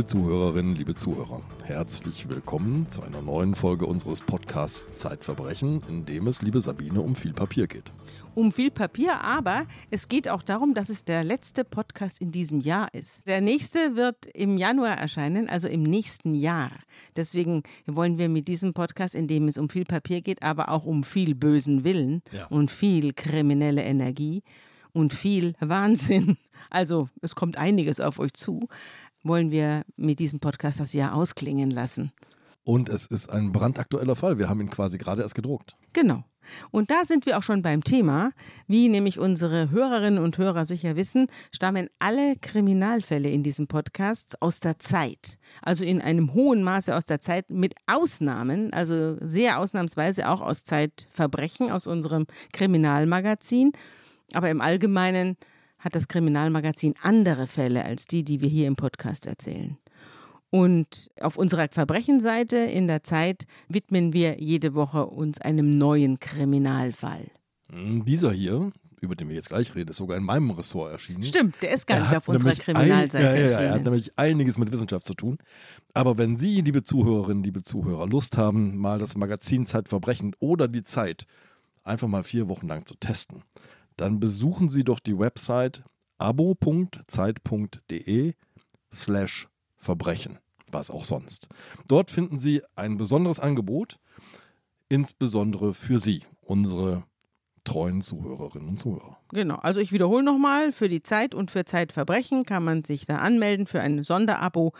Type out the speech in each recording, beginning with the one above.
Liebe Zuhörerinnen, liebe Zuhörer, herzlich willkommen zu einer neuen Folge unseres Podcasts Zeitverbrechen, in dem es, liebe Sabine, um viel Papier geht. Um viel Papier, aber es geht auch darum, dass es der letzte Podcast in diesem Jahr ist. Der nächste wird im Januar erscheinen, also im nächsten Jahr. Deswegen wollen wir mit diesem Podcast, in dem es um viel Papier geht, aber auch um viel bösen Willen Ja. und viel kriminelle Energie und viel Wahnsinn, also es kommt einiges auf euch zu, wollen wir mit diesem Podcast das Jahr ausklingen lassen. Und es ist ein brandaktueller Fall. Wir haben ihn quasi gerade erst gedruckt. Genau. Und da sind wir auch schon beim Thema. Wie nämlich unsere Hörerinnen und Hörer sicher wissen, stammen alle Kriminalfälle in diesem Podcast aus der Zeit. Also in einem hohen Maße aus der Zeit, mit Ausnahmen, also sehr ausnahmsweise auch aus Zeitverbrechen, aus unserem Kriminalmagazin. Aber im Allgemeinen hat das Kriminalmagazin andere Fälle als die, die wir hier im Podcast erzählen. Und auf unserer Verbrechenseite in der Zeit widmen wir jede Woche uns einem neuen Kriminalfall. Hm, Dieser hier, über den wir jetzt gleich reden, ist sogar in meinem Ressort erschienen. Stimmt, der ist gar nicht auf unserer Kriminalseite ein, ja, ja, ja, Er hat erschienen. nämlich einiges mit Wissenschaft zu tun. Aber wenn Sie, liebe Zuhörerinnen, liebe Zuhörer, Lust haben, mal das Magazin Zeitverbrechen oder die Zeit einfach mal vier Wochen lang zu testen, dann besuchen Sie doch die Website abo.zeit.de slash Verbrechen, was auch sonst. Dort finden Sie ein besonderes Angebot, insbesondere für Sie, unsere treuen Zuhörerinnen und Zuhörer. Genau, also ich wiederhole nochmal, für die Zeit und für Zeitverbrechen kann man sich da anmelden für ein Sonderabo.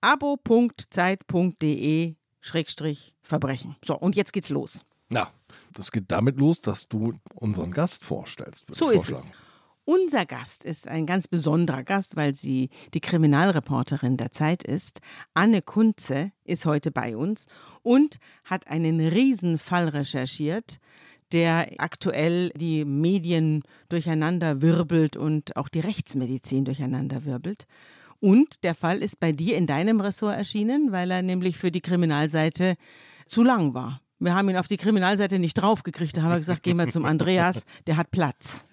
abo.zeit.de Schrägstrich Verbrechen. So, und jetzt geht's los. Na, das geht damit los, dass du unseren Gast vorstellst. So ist es. Unser Gast ist ein ganz besonderer Gast, weil sie die Kriminalreporterin der Zeit ist. Anne Kunze ist heute bei uns und hat einen Riesenfall recherchiert, der aktuell die Medien durcheinander wirbelt und auch die Rechtsmedizin durcheinander wirbelt. Und der Fall ist bei dir in deinem Ressort erschienen, weil er nämlich für die Kriminalseite zu lang war. Wir haben ihn auf die Kriminalseite nicht draufgekriegt. Da haben wir gesagt, gehen wir zum Andreas, der hat Platz.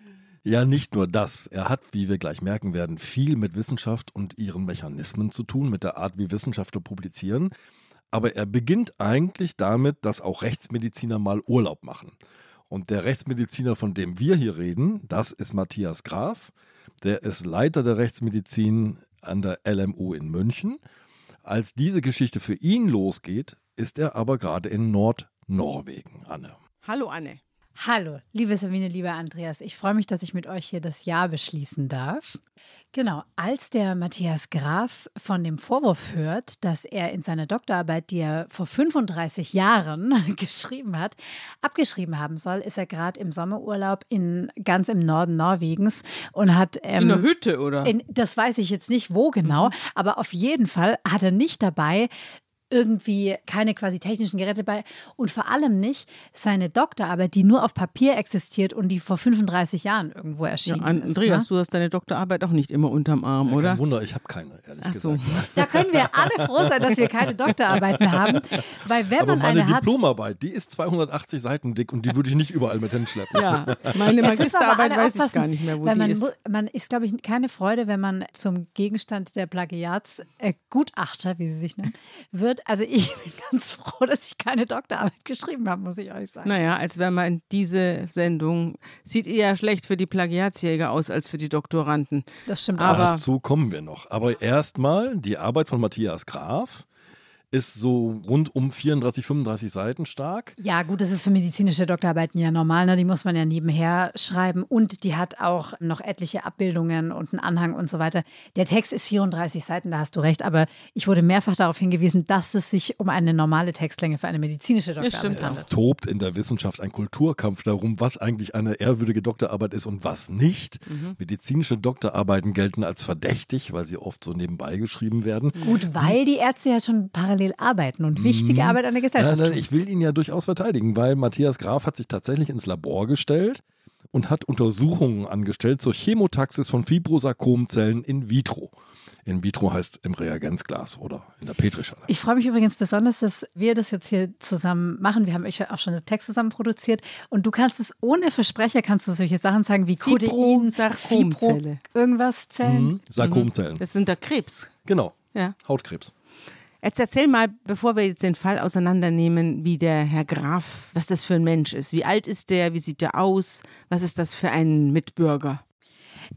Ja, nicht nur das. Er hat, wie wir gleich merken werden, viel mit Wissenschaft und ihren Mechanismen zu tun, mit der Art, wie Wissenschaftler publizieren. Aber er beginnt eigentlich damit, dass auch Rechtsmediziner mal Urlaub machen. Und der Rechtsmediziner, von dem wir hier reden, das ist Matthias Graf. Der ist Leiter der Rechtsmedizin an der LMU in München. Als diese Geschichte für ihn losgeht, ist er aber gerade in Nordnorwegen, Anne. Hallo Anne. Hallo, liebe Sabine, lieber Andreas. Ich freue mich, dass ich mit euch hier das Jahr beschließen darf. Genau, als der Matthias Graf von dem Vorwurf hört, dass er in seiner Doktorarbeit, die er vor 35 Jahren geschrieben hat, abgeschrieben haben soll, ist er gerade im Sommerurlaub in ganz im Norden Norwegens und hat ähm, In der Hütte, oder? in, das weiß ich jetzt nicht wo genau, aber auf jeden Fall hat er nicht dabei irgendwie keine quasi technischen Geräte bei und vor allem nicht seine Doktorarbeit, die nur auf Papier existiert und die vor 35 Jahren irgendwo ja, erschienen Andreas, ist. Ne? du hast deine Doktorarbeit auch nicht immer unterm Arm, Ja, oder? Kein Wunder, ich habe keine, ehrlich Ach so. gesagt. Da können wir alle froh sein, dass wir keine Doktorarbeiten haben, weil wenn Aber man meine eine hat, Diplomarbeit, die ist 280 Seiten dick und die würde ich nicht überall mit hinschleppen. Ja, meine Magisterarbeit weiß ich gar nicht mehr, wo weil die man, ist. man ist, glaube ich, keine Freude, wenn man zum Gegenstand der Plagiatsgutachter, äh, Gutachter, wie sie sich nennen, wird. Also ich bin ganz froh, dass ich keine Doktorarbeit geschrieben habe, muss ich euch sagen. Naja, als wäre man diese Sendung, sieht eher schlecht für die Plagiatsjäger aus als für die Doktoranden. Das stimmt Aber-. Dazu kommen wir noch. Aber erstmal, die Arbeit von Matthias Graf ist so rund um 34, 35 Seiten stark. Ja, gut, das ist für medizinische Doktorarbeiten ja normal, ne? die muss man ja nebenher schreiben und die hat auch noch etliche Abbildungen und einen Anhang und so weiter. Der Text ist 34 Seiten, da hast du recht, aber ich wurde mehrfach darauf hingewiesen, dass es sich um eine normale Textlänge für eine medizinische Doktorarbeit stimmt. handelt. Es tobt in der Wissenschaft ein Kulturkampf darum, was eigentlich eine ehrwürdige Doktorarbeit ist und was nicht. Mhm. Medizinische Doktorarbeiten gelten als verdächtig, weil sie oft so nebenbei geschrieben werden. Gut, weil die Ärzte ja schon parallel arbeiten und wichtige Arbeit an der Gesellschaft Nein, nein, tun. ich will ihn ja durchaus verteidigen, weil Matthias Graf hat sich tatsächlich ins Labor gestellt und hat Untersuchungen angestellt zur Chemotaxis von Fibrosarkomzellen in vitro. In vitro heißt im Reagenzglas oder in der Petrischale. Ich freue mich übrigens besonders, dass wir das jetzt hier zusammen machen. Wir haben echt auch schon einen Text zusammen produziert und du kannst es ohne Versprecher, kannst du solche Sachen sagen wie Codein. Fibro, irgendwas Zellen. Mhm. Sarkomzellen. Das sind da Krebs. Genau. Ja. Hautkrebs. Jetzt erzähl mal, bevor wir jetzt den Fall auseinandernehmen, wie der Herr Graf, was das für ein Mensch ist. Wie alt ist der? Wie sieht der aus? Was ist das für ein Mitbürger?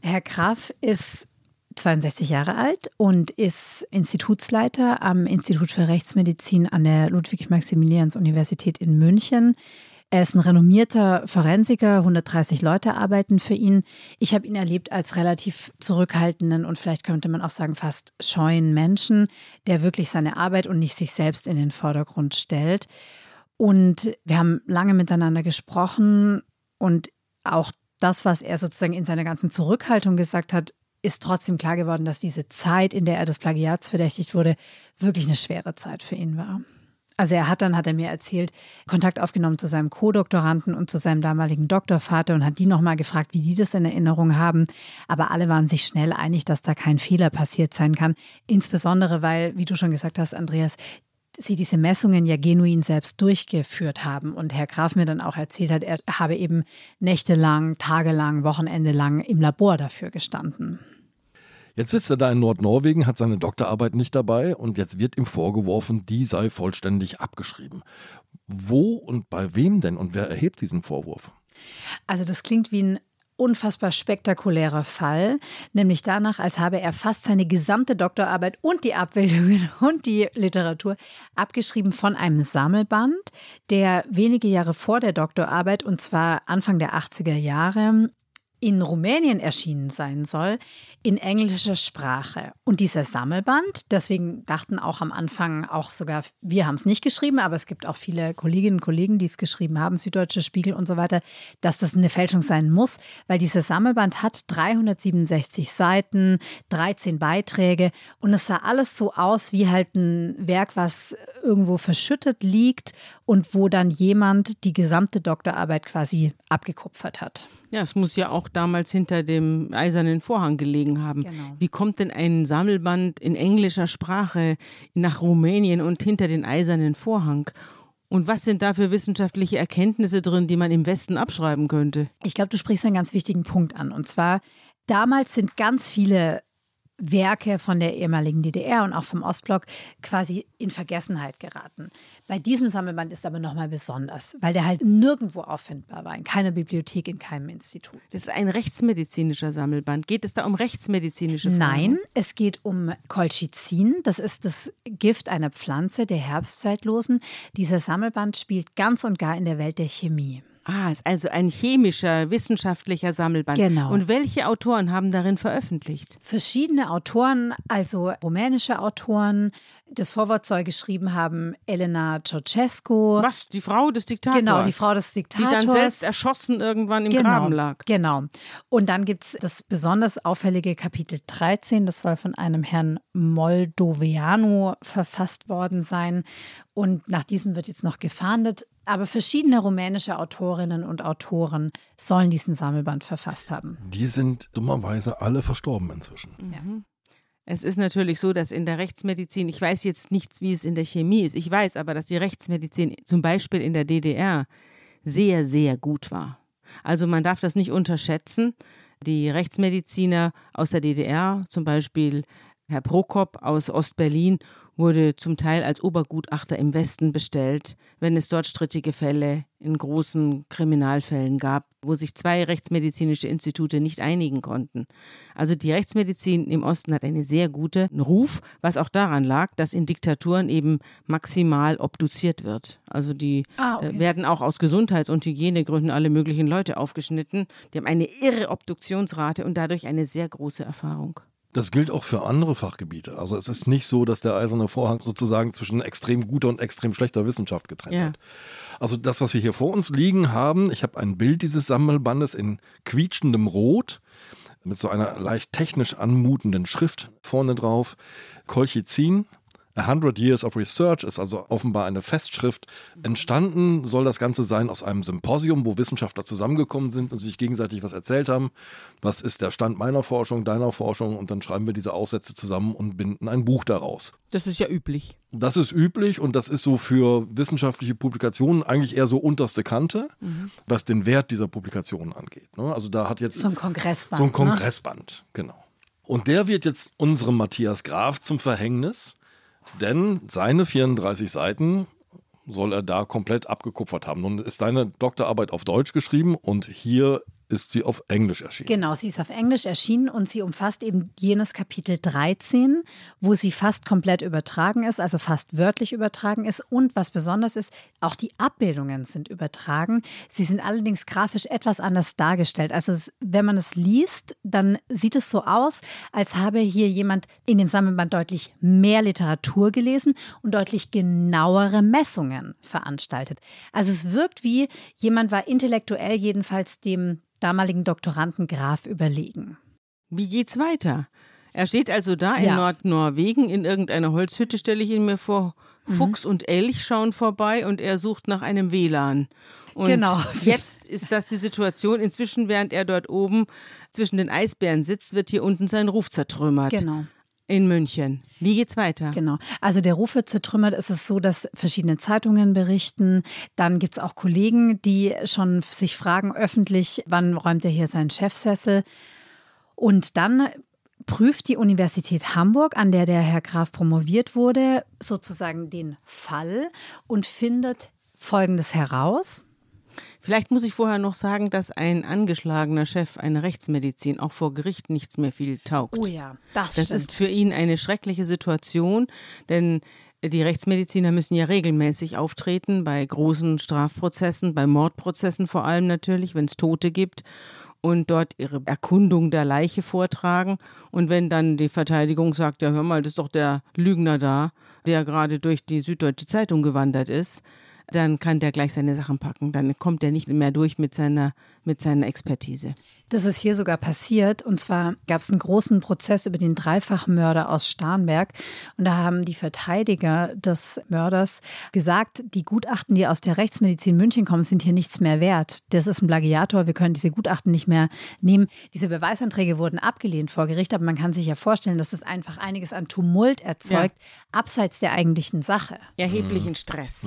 Herr Graf ist 62 Jahre alt und ist Institutsleiter am Institut für Rechtsmedizin an der Ludwig-Maximilians-Universität in München. Er ist ein renommierter Forensiker, 130 Leute arbeiten für ihn. Ich habe ihn erlebt als relativ zurückhaltenden und vielleicht könnte man auch sagen fast scheuen Menschen, der wirklich seine Arbeit und nicht sich selbst in den Vordergrund stellt. Und wir haben lange miteinander gesprochen und auch das, was er sozusagen in seiner ganzen Zurückhaltung gesagt hat, ist trotzdem klar geworden, dass diese Zeit, in der er des Plagiats verdächtigt wurde, wirklich eine schwere Zeit für ihn war. Also er hat dann, hat er mir erzählt, Kontakt aufgenommen zu seinem Co-Doktoranden und zu seinem damaligen Doktorvater und hat die nochmal gefragt, wie die das in Erinnerung haben. Aber alle waren sich schnell einig, dass da kein Fehler passiert sein kann. Insbesondere, weil, wie du schon gesagt hast, Andreas, sie diese Messungen ja genuin selbst durchgeführt haben. Und Herr Graf mir dann auch erzählt hat, er habe eben nächtelang, tagelang, wochenendelang im Labor dafür gestanden. Jetzt sitzt er da in Nordnorwegen, hat seine Doktorarbeit nicht dabei und jetzt wird ihm vorgeworfen, die sei vollständig abgeschrieben. Wo und bei wem denn und wer erhebt diesen Vorwurf? Also das klingt wie ein unfassbar spektakulärer Fall, nämlich danach, als habe er fast seine gesamte Doktorarbeit und die Abbildungen und die Literatur abgeschrieben von einem Sammelband, der wenige Jahre vor der Doktorarbeit, und zwar Anfang der 80er Jahre, in Rumänien erschienen sein soll, in englischer Sprache. Und dieser Sammelband, deswegen dachten auch am Anfang auch sogar, wir haben es nicht geschrieben, aber es gibt auch viele Kolleginnen und Kollegen, die es geschrieben haben, Süddeutsche Spiegel und so weiter, dass das eine Fälschung sein muss, weil dieser Sammelband hat 367 Seiten, 13 Beiträge und es sah alles so aus wie halt ein Werk, was irgendwo verschüttet liegt und wo dann jemand die gesamte Doktorarbeit quasi abgekupfert hat. Ja, es muss ja auch damals hinter dem eisernen Vorhang gelegen haben. Genau. Wie kommt denn ein Sammelband in englischer Sprache nach Rumänien und hinter den eisernen Vorhang? Und was sind da für wissenschaftliche Erkenntnisse drin, die man im Westen abschreiben könnte? Ich glaube, du sprichst einen ganz wichtigen Punkt an. Und zwar, damals sind ganz viele Werke von der ehemaligen DDR und auch vom Ostblock quasi in Vergessenheit geraten. Bei diesem Sammelband ist aber nochmal besonders, weil der halt nirgendwo auffindbar war, in keiner Bibliothek, in keinem Institut. Das ist ein rechtsmedizinischer Sammelband. Geht es da um rechtsmedizinische Fragen? Nein, es geht um Colchicin. Das ist das Gift einer Pflanze der Herbstzeitlosen. Dieser Sammelband spielt ganz und gar in der Welt der Chemie. Ah, ist also ein chemischer, wissenschaftlicher Sammelband. Genau. Und welche Autoren haben darin veröffentlicht? Verschiedene Autoren, also rumänische Autoren. Das Vorwort soll geschrieben haben Elena Ceausescu. Was? Die Frau des Diktators? Genau, die Frau des Diktators. Die dann selbst erschossen irgendwann im genau, Graben lag. Genau. Und dann gibt es das besonders auffällige Kapitel 13. Das soll von einem Herrn Moldoviano verfasst worden sein. Und nach diesem wird jetzt noch gefahndet. Aber verschiedene rumänische Autorinnen und Autoren sollen diesen Sammelband verfasst haben. Die sind dummerweise alle verstorben inzwischen. Ja. Es ist natürlich so, dass in der Rechtsmedizin, ich weiß jetzt nichts, wie es in der Chemie ist, ich weiß aber, dass die Rechtsmedizin zum Beispiel in der DDR sehr, sehr gut war. Also man darf das nicht unterschätzen. Die Rechtsmediziner aus der DDR, zum Beispiel Herr Prokop aus Ostberlin wurde zum Teil als Obergutachter im Westen bestellt, wenn es dort strittige Fälle in großen Kriminalfällen gab, wo sich zwei rechtsmedizinische Institute nicht einigen konnten. Also die Rechtsmedizin im Osten hat einen sehr guten Ruf, was auch daran lag, dass in Diktaturen eben maximal obduziert wird. Also die Ah, okay. äh, werden auch aus Gesundheits- und Hygienegründen alle möglichen Leute aufgeschnitten. Die haben eine irre Obduktionsrate und dadurch eine sehr große Erfahrung. Das gilt auch für andere Fachgebiete. Also es ist nicht so, dass der eiserne Vorhang sozusagen zwischen extrem guter und extrem schlechter Wissenschaft getrennt Ja. hat. Also das, was wir hier vor uns liegen haben, ich habe ein Bild dieses Sammelbandes in quietschendem Rot mit so einer leicht technisch anmutenden Schrift vorne drauf. Colchicin, A Hundred Years of Research ist also offenbar eine Festschrift. Entstanden soll das Ganze sein aus einem Symposium, wo Wissenschaftler zusammengekommen sind und sich gegenseitig was erzählt haben. Was ist der Stand meiner Forschung, deiner Forschung? Und dann schreiben wir diese Aufsätze zusammen und binden ein Buch daraus. Das ist ja üblich. Das ist üblich und das ist so für wissenschaftliche Publikationen eigentlich eher so unterste Kante, was den Wert dieser Publikationen angeht. ne? Also da hat jetzt So ein Kongressband. so ein ne? Kongressband, genau. Und der wird jetzt unserem Matthias Graf zum Verhängnis, denn seine 34 Seiten soll er da komplett abgekupfert haben. Nun ist deine Doktorarbeit auf Deutsch geschrieben und hier ist sie auf Englisch erschienen. Genau, sie ist auf Englisch erschienen und sie umfasst eben jenes Kapitel 13, wo sie fast komplett übertragen ist, also fast wörtlich übertragen ist. Und was besonders ist, auch die Abbildungen sind übertragen. Sie sind allerdings grafisch etwas anders dargestellt. Also wenn man es liest, dann sieht es so aus, als habe hier jemand in dem Sammelband deutlich mehr Literatur gelesen und deutlich genauere Messungen veranstaltet. Also es wirkt wie jemand war intellektuell jedenfalls dem damaligen Doktoranden Graf überlegen. Wie geht's weiter? Er steht also da in Ja. Nordnorwegen in irgendeiner Holzhütte, stelle ich ihn mir vor. Mhm. Fuchs und Elch schauen vorbei und er sucht nach einem WLAN. Und Genau. jetzt ist das die Situation. Inzwischen, während er dort oben zwischen den Eisbären sitzt, wird hier unten sein Ruf zertrümmert. Genau. In München. Wie geht's weiter? Genau. Also der Ruf wird zertrümmert. Es ist so, dass verschiedene Zeitungen berichten. Dann gibt es auch Kollegen, die schon sich fragen öffentlich, wann räumt er hier seinen Chefsessel. Und dann prüft die Universität Hamburg, an der der Herr Graf promoviert wurde, sozusagen den Fall und findet Folgendes heraus. Vielleicht muss ich vorher noch sagen, dass ein angeschlagener Chef einer Rechtsmedizin auch vor Gericht nichts mehr viel taugt. Oh ja, das, Das stimmt. ist für ihn eine schreckliche Situation, denn die Rechtsmediziner müssen ja regelmäßig auftreten bei großen Strafprozessen, bei Mordprozessen vor allem natürlich, wenn es Tote gibt und dort ihre Erkundung der Leiche vortragen. Und wenn dann die Verteidigung sagt, ja hör mal, das ist doch der Lügner da, der gerade durch die Süddeutsche Zeitung gewandert ist, dann kann der gleich seine Sachen packen. Dann kommt er nicht mehr durch mit seiner, mit seiner Expertise. Das ist hier sogar passiert. Und zwar gab es einen großen Prozess über den Dreifachmörder aus Starnberg. Und da haben die Verteidiger des Mörders gesagt, die Gutachten, die aus der Rechtsmedizin München kommen, sind hier nichts mehr wert. Das ist ein Plagiator. Wir können diese Gutachten nicht mehr nehmen. Diese Beweisanträge wurden abgelehnt vor Gericht. Aber man kann sich ja vorstellen, dass es einfach einiges an Tumult erzeugt, abseits der eigentlichen Sache. Erheblichen Stress.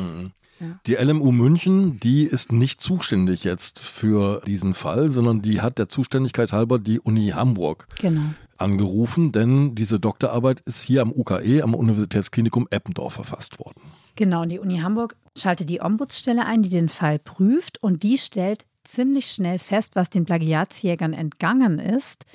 Die LMU München, die ist nicht zuständig jetzt für diesen Fall, sondern die hat der Zuständigkeit halber die Uni Hamburg Genau. angerufen, denn diese Doktorarbeit ist hier am UKE, am Universitätsklinikum Eppendorf verfasst worden. Genau, und die Uni Hamburg schaltet die Ombudsstelle ein, die den Fall prüft und die stellt ziemlich schnell fest, was den Plagiatsjägern entgangen ist,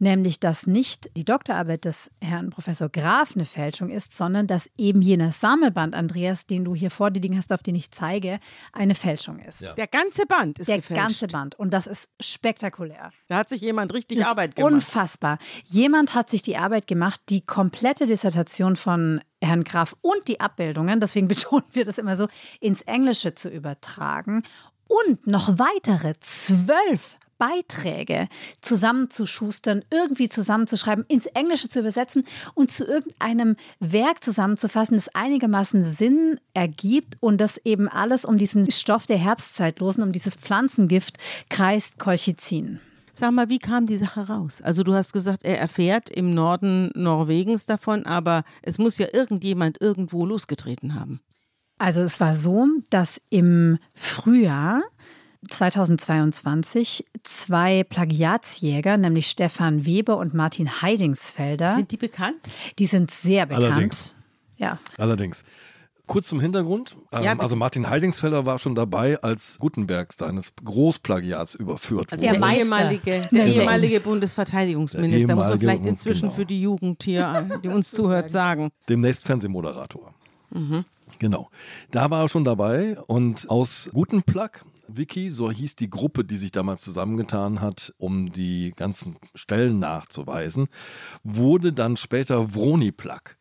nämlich dass nicht die Doktorarbeit des Herrn Professor Graf eine Fälschung ist, sondern dass eben jener Sammelband, Andreas, den du hier vor dir liegen hast, auf den ich zeige, eine Fälschung ist. Der ganze Band ist Der gefälscht. ganze Band. Und das ist spektakulär. Da hat sich jemand richtig Das ist Arbeit gemacht. Unfassbar. Jemand hat sich die Arbeit gemacht, die komplette Dissertation von Herrn Graf und die Abbildungen, deswegen betonen wir das immer so, ins Englische zu übertragen und noch weitere zwölf Beiträge zusammenzuschustern, irgendwie zusammenzuschreiben, ins Englische zu übersetzen und zu irgendeinem Werk zusammenzufassen, das einigermaßen Sinn ergibt und das eben alles um diesen Stoff der Herbstzeitlosen, um dieses Pflanzengift kreist Colchicin. Sag mal, wie kam die Sache raus? Also du hast gesagt, er erfährt im Norden Norwegens davon, aber es muss ja irgendjemand irgendwo losgetreten haben. Also es war so, dass im Frühjahr 2022 zwei Plagiatsjäger, nämlich Stefan Weber und Martin Heidingsfelder, Sind die bekannt? die sind sehr bekannt. Allerdings. Ja. Allerdings. Kurz zum Hintergrund. Ähm, Ja, also Martin Heidingsfelder war schon dabei, als Gutenberg seines Großplagiats überführt Also wurde. der, ehemalige, Der ehemalige Bundesverteidigungsminister, Der muss man ehemalige vielleicht inzwischen genau. für die Jugend hier, die uns zuhört, sagen. demnächst Fernsehmoderator. Genau. Da war er schon dabei und aus Guten Plug Wiki, so hieß die Gruppe, die sich damals zusammengetan hat, um die ganzen Stellen nachzuweisen, wurde dann später Vroniplug.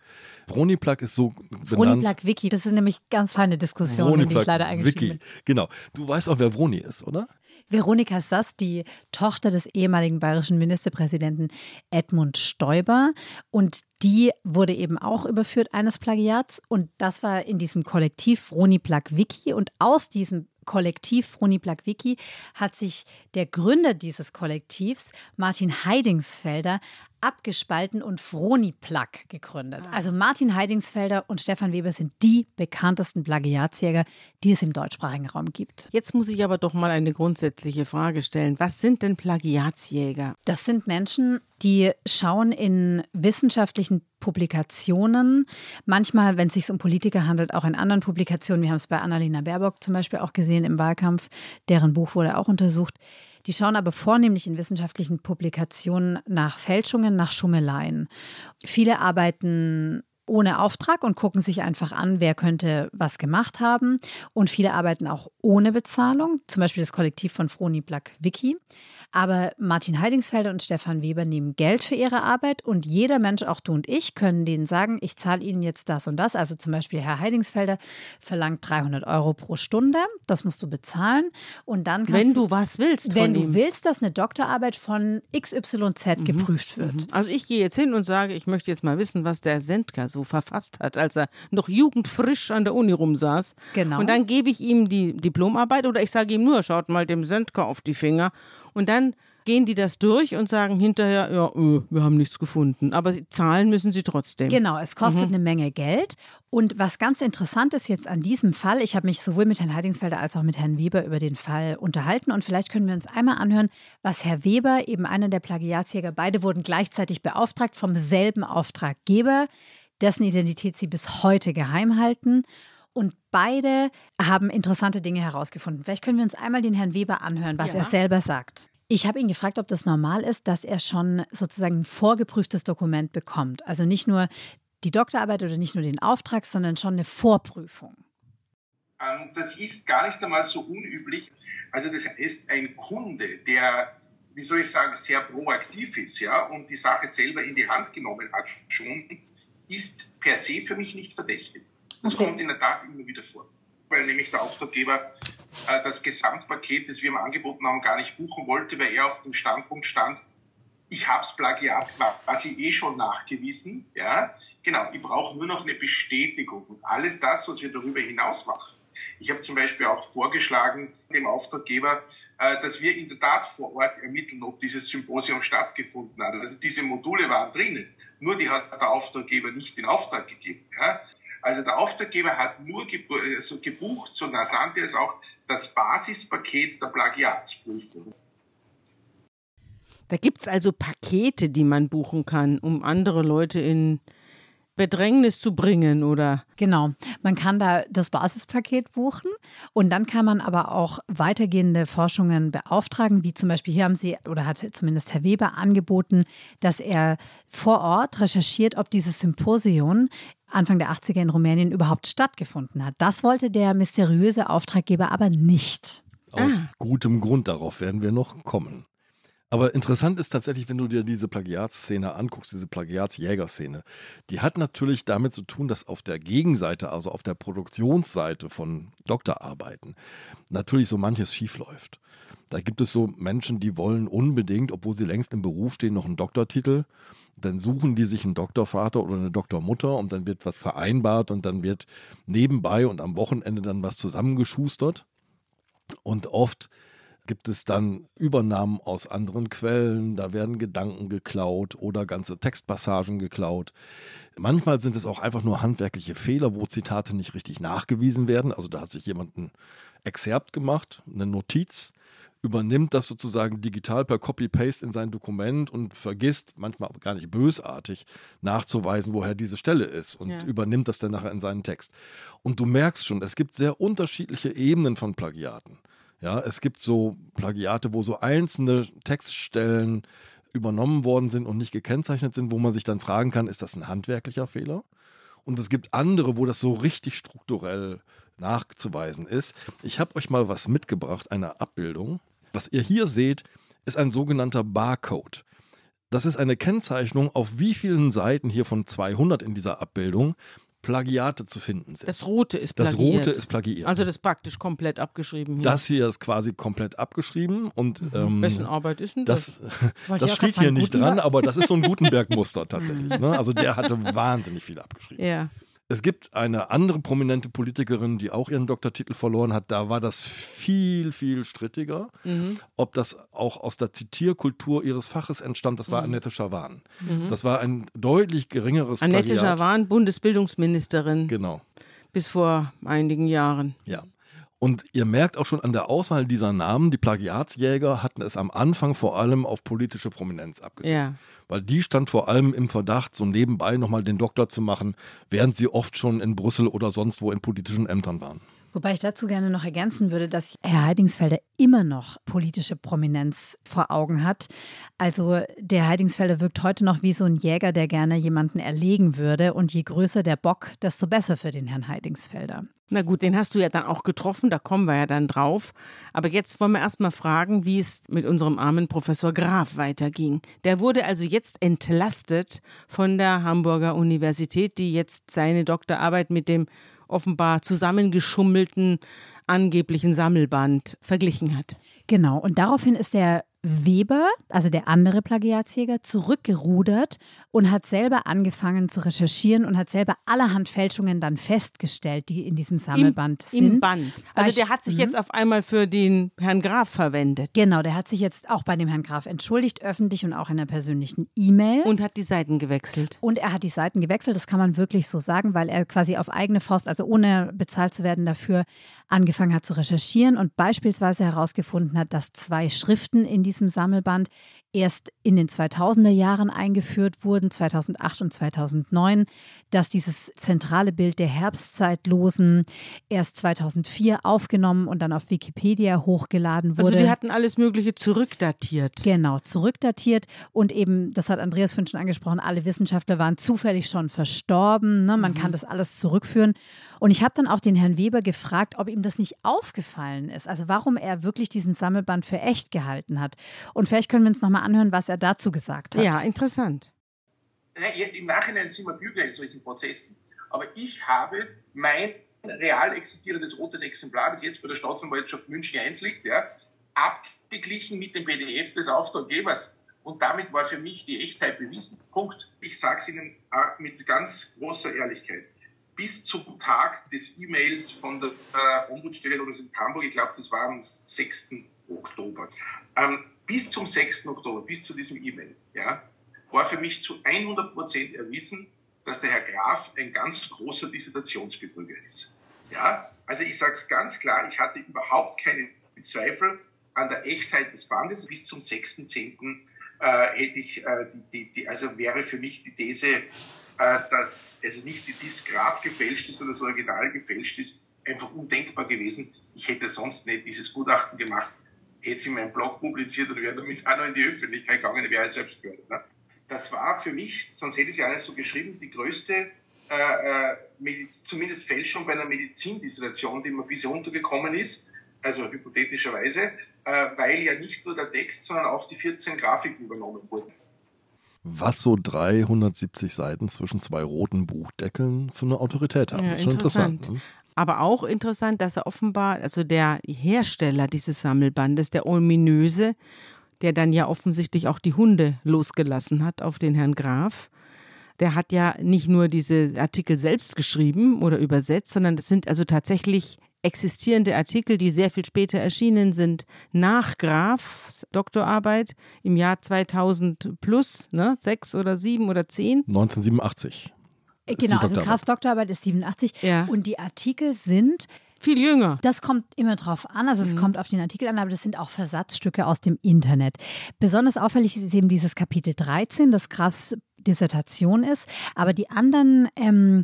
Vroniplug ist so benannt. Vroniplug Wiki, das ist nämlich ganz feine Diskussion, in die ich leider eingestiegen Wiki. bin. Genau. Du weißt auch, wer Vroni ist, oder? Veronika Sass, die Tochter des ehemaligen bayerischen Ministerpräsidenten Edmund Stoiber. Und die wurde eben auch überführt eines Plagiats. Und das war in diesem Kollektiv Vroniplug Wiki. Und aus diesem Kollektiv. Froni Plagwicki hat sich der Gründer dieses Kollektivs, Martin Heidingsfelder, abgespalten und Froni Plug gegründet. Ah. Also Martin Heidingsfelder und Stefan Weber sind die bekanntesten Plagiatsjäger, die es im deutschsprachigen Raum gibt. Jetzt muss ich aber doch mal eine grundsätzliche Frage stellen. Was sind denn Plagiatsjäger? Das sind Menschen, die schauen in wissenschaftlichen Publikationen, manchmal, wenn es sich um Politiker handelt, auch in anderen Publikationen. Wir haben es bei Annalena Baerbock zum Beispiel auch gesehen im Wahlkampf, deren Buch wurde auch untersucht. Die schauen aber vornehmlich in wissenschaftlichen Publikationen nach Fälschungen, nach Schummeleien. Viele arbeiten ohne Auftrag und gucken sich einfach an, wer könnte was gemacht haben. Und viele arbeiten auch ohne Bezahlung, zum Beispiel das Kollektiv von Froni Black Wiki. Aber Martin Heidingsfelder und Stefan Weber nehmen Geld für ihre Arbeit und jeder Mensch, auch du und ich, können denen sagen, ich zahle ihnen jetzt das und das. Also zum Beispiel Herr Heidingsfelder verlangt 300 Euro pro Stunde. Das musst du bezahlen. Und dann kannst Wenn du was willst. Wenn du ihm. willst, dass eine Doktorarbeit von XYZ mhm. geprüft wird. Mhm. Also ich gehe jetzt hin und sage, ich möchte jetzt mal wissen, was der Sendker so verfasst hat, als er noch jugendfrisch an der Uni rumsaß. Genau. Und dann gebe ich ihm die Diplomarbeit oder ich sage ihm nur, schaut mal dem Sendker auf die Finger. Und dann gehen die das durch und sagen hinterher, ja, öh, wir haben nichts gefunden. Aber zahlen müssen sie trotzdem. Genau, es kostet mhm. eine Menge Geld. Und was ganz interessant ist jetzt an diesem Fall, ich habe mich sowohl mit Herrn Heidingsfelder als auch mit Herrn Weber über den Fall unterhalten. Und vielleicht können wir uns einmal anhören, was Herr Weber, eben einer der Plagiatsjäger, beide wurden gleichzeitig beauftragt vom selben Auftraggeber, dessen Identität sie bis heute geheim halten. Und beide haben interessante Dinge herausgefunden. Vielleicht können wir uns einmal den Herrn Weber anhören, was ja. er selber sagt. Ich habe ihn gefragt, ob das normal ist, dass er schon sozusagen ein vorgeprüftes Dokument bekommt. Also nicht nur die Doktorarbeit oder nicht nur den Auftrag, sondern schon eine Vorprüfung. Ähm, das ist gar nicht einmal so unüblich. Also das heißt, ein Kunde, der, wie soll ich sagen, sehr proaktiv ist ja, und die Sache selber in die Hand genommen hat schon, ist per se für mich nicht verdächtig. Das okay. kommt in der Tat immer wieder vor. Weil nämlich der Auftraggeber äh, das Gesamtpaket, das wir ihm angeboten haben, gar nicht buchen wollte, weil er auf dem Standpunkt stand, ich habe es Plagiat quasi eh schon nachgewiesen. Ja? Genau, ich brauche nur noch eine Bestätigung. Und alles das, was wir darüber hinaus machen. Ich habe zum Beispiel auch vorgeschlagen, dem Auftraggeber, äh, dass wir in der Tat vor Ort ermitteln, ob dieses Symposium stattgefunden hat. Also diese Module waren drinnen, nur die hat der Auftraggeber nicht in Auftrag gegeben. Ja? Also der Auftraggeber hat nur also gebucht, so nannte es auch, das Basispaket der Plagiatsprüfung. Da gibt es also Pakete, die man buchen kann, um andere Leute in Bedrängnis zu bringen, oder? Genau. Man kann da das Basispaket buchen und dann kann man aber auch weitergehende Forschungen beauftragen, wie zum Beispiel hier haben Sie oder hat zumindest Herr Weber angeboten, dass er vor Ort recherchiert, ob dieses Symposium Anfang der 80er in Rumänien überhaupt stattgefunden hat. Das wollte der mysteriöse Auftraggeber aber nicht. Aus ah. gutem Grund, darauf werden wir noch kommen. Aber interessant ist tatsächlich, wenn du dir diese Plagiatsszene anguckst, diese Plagiatsjägerszene, die hat natürlich damit zu tun, dass auf der Gegenseite, also auf der Produktionsseite von Doktorarbeiten, natürlich so manches schiefläuft. Da gibt es so Menschen, die wollen unbedingt, obwohl sie längst im Beruf stehen, noch einen Doktortitel. Dann suchen die sich einen Doktorvater oder eine Doktormutter und dann wird was vereinbart und dann wird nebenbei und am Wochenende dann was zusammengeschustert. Und oft gibt es dann Übernahmen aus anderen Quellen, da werden Gedanken geklaut oder ganze Textpassagen geklaut. Manchmal sind es auch einfach nur handwerkliche Fehler, wo Zitate nicht richtig nachgewiesen werden. Also da hat sich jemand ein Exerpt gemacht, eine Notiz, übernimmt das sozusagen digital per Copy-Paste in sein Dokument und vergisst, manchmal gar nicht bösartig, nachzuweisen, woher diese Stelle ist und ja. übernimmt das dann nachher in seinen Text. Und du merkst schon, es gibt sehr unterschiedliche Ebenen von Plagiaten. Ja, es gibt so Plagiate, wo so einzelne Textstellen übernommen worden sind und nicht gekennzeichnet sind, wo man sich dann fragen kann, ist das ein handwerklicher Fehler? Und es gibt andere, wo das so richtig strukturell nachzuweisen ist. Ich habe euch mal was mitgebracht, eine Abbildung. Was ihr hier seht, ist ein sogenannter Barcode. Das ist eine Kennzeichnung, auf wie vielen Seiten hier von 200 in dieser Abbildung Plagiate zu finden sind. Das Rote ist plagiiert. Das Rote ist plagiiert. Also das ist praktisch komplett abgeschrieben. Hier. Das hier ist quasi komplett abgeschrieben. Und, mhm. ähm, Wessen Arbeit ist denn das? Das, das steht hier nicht dran, aber das ist so ein Gutenberg-Muster tatsächlich. ne? Also der hatte wahnsinnig viel abgeschrieben. Ja. Es gibt eine andere prominente Politikerin, die auch ihren Doktortitel verloren hat. Da war das viel, viel strittiger. Mhm. Ob das auch aus der Zitierkultur ihres Faches entstammt, das war mhm. Annette Schawan. Mhm. Das war ein deutlich geringeres Annette Plagiat. Schawan, Bundesbildungsministerin. Genau. Bis vor einigen Jahren. Ja. Und ihr merkt auch schon an der Auswahl dieser Namen, die Plagiatsjäger hatten es am Anfang vor allem auf politische Prominenz abgesehen. Ja. Weil die stand vor allem im Verdacht, so nebenbei nochmal den Doktor zu machen, während sie oft schon in Brüssel oder sonst wo in politischen Ämtern waren. Wobei ich dazu gerne noch ergänzen würde, dass Herr Heidingsfelder immer noch politische Prominenz vor Augen hat. Also der Heidingsfelder wirkt heute noch wie so ein Jäger, der gerne jemanden erlegen würde. Und je größer der Bock, desto besser für den Herrn Heidingsfelder. Na gut, den hast du ja dann auch getroffen, da kommen wir ja dann drauf. Aber jetzt wollen wir erst mal fragen, wie es mit unserem armen Professor Graf weiterging. Der wurde also jetzt entlastet von der Hamburger Universität, die jetzt seine Doktorarbeit mit dem offenbar zusammengeschummelten angeblichen Sammelband verglichen hat. Genau, und daraufhin ist der Weber, also der andere Plagiatsjäger, zurückgerudert und hat selber angefangen zu recherchieren und hat selber allerhand Fälschungen dann festgestellt, die in diesem Sammelband Im, sind. Im Band. Also der hat sich mhm. jetzt auf einmal für den Herrn Graf verwendet. Genau, der hat sich jetzt auch bei dem Herrn Graf entschuldigt, öffentlich und auch in einer persönlichen E-Mail. Und hat die Seiten gewechselt. Und er hat die Seiten gewechselt, das kann man wirklich so sagen, weil er quasi auf eigene Faust, also ohne bezahlt zu werden dafür, angefangen hat zu recherchieren und beispielsweise herausgefunden hat, dass zwei Schriften in diesem Sammelband erst in den 2000er Jahren eingeführt wurden, 2008 und 2009, dass dieses zentrale Bild der Herbstzeitlosen erst 2004 aufgenommen und dann auf Wikipedia hochgeladen wurde. Also die hatten alles Mögliche zurückdatiert. Genau, zurückdatiert und eben, das hat Andreas vorhin schon angesprochen, alle Wissenschaftler waren zufällig schon verstorben. Ne? Man mhm. kann das alles zurückführen. Und ich habe dann auch den Herrn Weber gefragt, ob ihm das nicht aufgefallen ist, also warum er wirklich diesen Sammelband für echt gehalten hat. Und vielleicht können wir uns nochmal anhören, was er dazu gesagt hat. Ja, interessant. Im Nachhinein sind wir Bügler in solchen Prozessen. Aber ich habe mein real existierendes rotes Exemplar, das jetzt bei der Staatsanwaltschaft München 1 liegt, ja, abgeglichen mit dem PDF des Auftraggebers. Und damit war für mich die Echtheit bewiesen. Punkt. Ich sage es Ihnen äh, mit ganz großer Ehrlichkeit bis zum Tag des E-Mails von der äh, Ombudsstelle oder in Hamburg, ich glaube, das war am 6. Oktober, ähm, bis zum 6. Oktober, bis zu diesem E-Mail, ja, war für mich zu 100 Prozent erwiesen, dass der Herr Graf ein ganz großer Dissertationsbetrüger ist. Ja, also ich sage es ganz klar, ich hatte überhaupt keine Zweifel an der Echtheit des Bandes. Bis zum 6.10. Äh, hätte ich, äh, die, die, die, also wäre für mich die These äh, dass also nicht die Disgraph gefälscht ist, sondern das Original gefälscht ist, einfach undenkbar gewesen. Ich hätte sonst nicht dieses Gutachten gemacht, hätte es in meinem Blog publiziert und wäre damit auch noch in die Öffentlichkeit gegangen, wäre ich selbst gehört. Ne? Das war für mich, sonst hätte ich es ja alles so geschrieben, die größte, äh, äh, zumindest Fälschung bei einer Medizindissertation, die mir bisher untergekommen ist, also hypothetischerweise, äh, weil ja nicht nur der Text, sondern auch die 14 Grafiken übernommen wurden was so 370 Seiten zwischen zwei roten Buchdeckeln für eine Autorität haben. Ja, das ist schon interessant. interessant ne? Aber auch interessant, dass er offenbar, also der Hersteller dieses Sammelbandes, der ominöse, der dann ja offensichtlich auch die Hunde losgelassen hat auf den Herrn Graf, der hat ja nicht nur diese Artikel selbst geschrieben oder übersetzt, sondern das sind also tatsächlich existierende Artikel, die sehr viel später erschienen sind, nach Grafs Doktorarbeit im Jahr 2000 plus, ne, sechs oder sieben oder zehn? 1987. Genau, also Grafs Doktorarbeit ist 87 ja. und die Artikel sind viel jünger. Das kommt immer drauf an, also es mhm. kommt auf den Artikel an, aber das sind auch Versatzstücke aus dem Internet. Besonders auffällig ist eben dieses Kapitel 13, das Grafs Dissertation ist, aber die anderen ähm,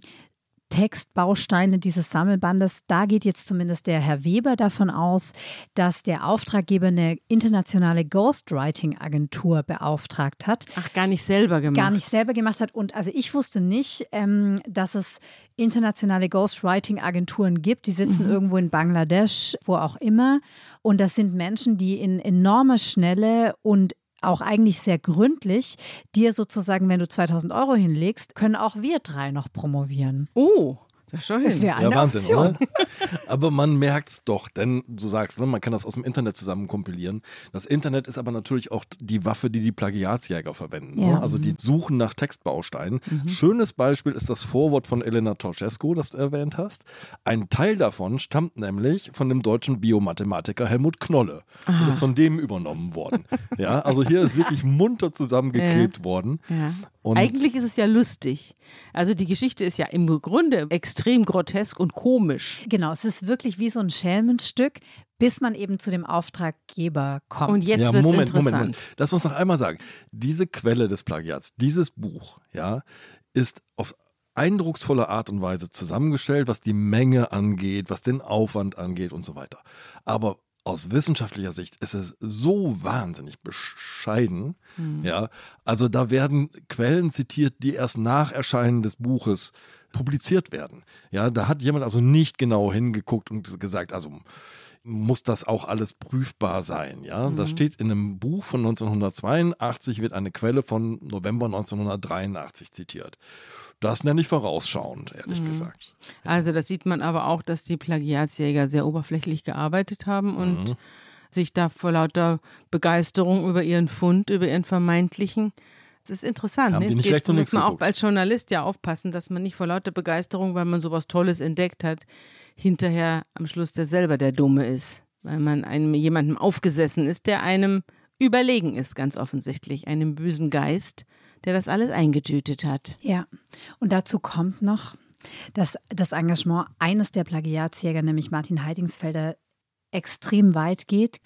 Textbausteine dieses Sammelbandes. Da geht jetzt zumindest der Herr Weber davon aus, dass der Auftraggeber eine internationale Ghostwriting-Agentur beauftragt hat. Ach, gar nicht selber gemacht. Gar nicht selber gemacht hat. Und also ich wusste nicht, ähm, dass es internationale Ghostwriting-Agenturen gibt. Die sitzen mhm. irgendwo in Bangladesch, wo auch immer. Und das sind Menschen, die in enormer Schnelle und auch eigentlich sehr gründlich. Dir sozusagen, wenn du 2000 Euro hinlegst, können auch wir drei noch promovieren. Oh. Schon das wäre eine ja, Wahnsinn, Option. oder? Aber man merkt es doch, denn du sagst, ne, man kann das aus dem Internet zusammen kompilieren. Das Internet ist aber natürlich auch die Waffe, die die Plagiatsjäger verwenden. Ja. Ne? Also die suchen nach Textbausteinen. Schönes Beispiel ist das Vorwort von Elena Ceausescu, das du erwähnt hast. Ein Teil davon stammt nämlich von dem deutschen Biomathematiker Helmut Knolle und ist von dem übernommen worden. ja, also hier ist wirklich munter zusammengeklebt worden. Ja. Und Eigentlich ist es ja lustig. Also die Geschichte ist ja im Grunde extrem grotesk und komisch. Genau, es ist wirklich wie so ein Schelmenstück, bis man eben zu dem Auftraggeber kommt. Und jetzt ja, wird's Moment, interessant. Moment, Moment. Lass uns noch einmal sagen. Diese Quelle des Plagiats, dieses Buch, ja, ist auf eindrucksvolle Art und Weise zusammengestellt, was die Menge angeht, was den Aufwand angeht und so weiter. Aber aus wissenschaftlicher Sicht ist es so wahnsinnig bescheiden. Ja, also da werden Quellen zitiert, die erst nach Erscheinen des Buches publiziert werden. Ja, da hat jemand also nicht genau hingeguckt und gesagt, also muss das auch alles prüfbar sein. Ja, das steht in einem Buch von 1982, wird eine Quelle von November 1983 zitiert. Das nenne ich vorausschauend, ehrlich gesagt. Also das sieht man aber auch, dass die Plagiatsjäger sehr oberflächlich gearbeitet haben und Mhm. sich da vor lauter Begeisterung über ihren Fund, über ihren vermeintlichen. Das ist interessant. Ne? Es nicht geht, muss man auch geguckt. als Journalist ja aufpassen, dass man nicht vor lauter Begeisterung, weil man sowas Tolles entdeckt hat, hinterher am Schluss der selber der Dumme ist. Weil man einem jemandem aufgesessen ist, der einem überlegen ist, ganz offensichtlich. Einem bösen Geist, der das alles eingetütet hat. Ja, und dazu kommt noch, dass das Engagement eines der Plagiatsjäger, nämlich Martin Heidingsfelder, extrem weit geht.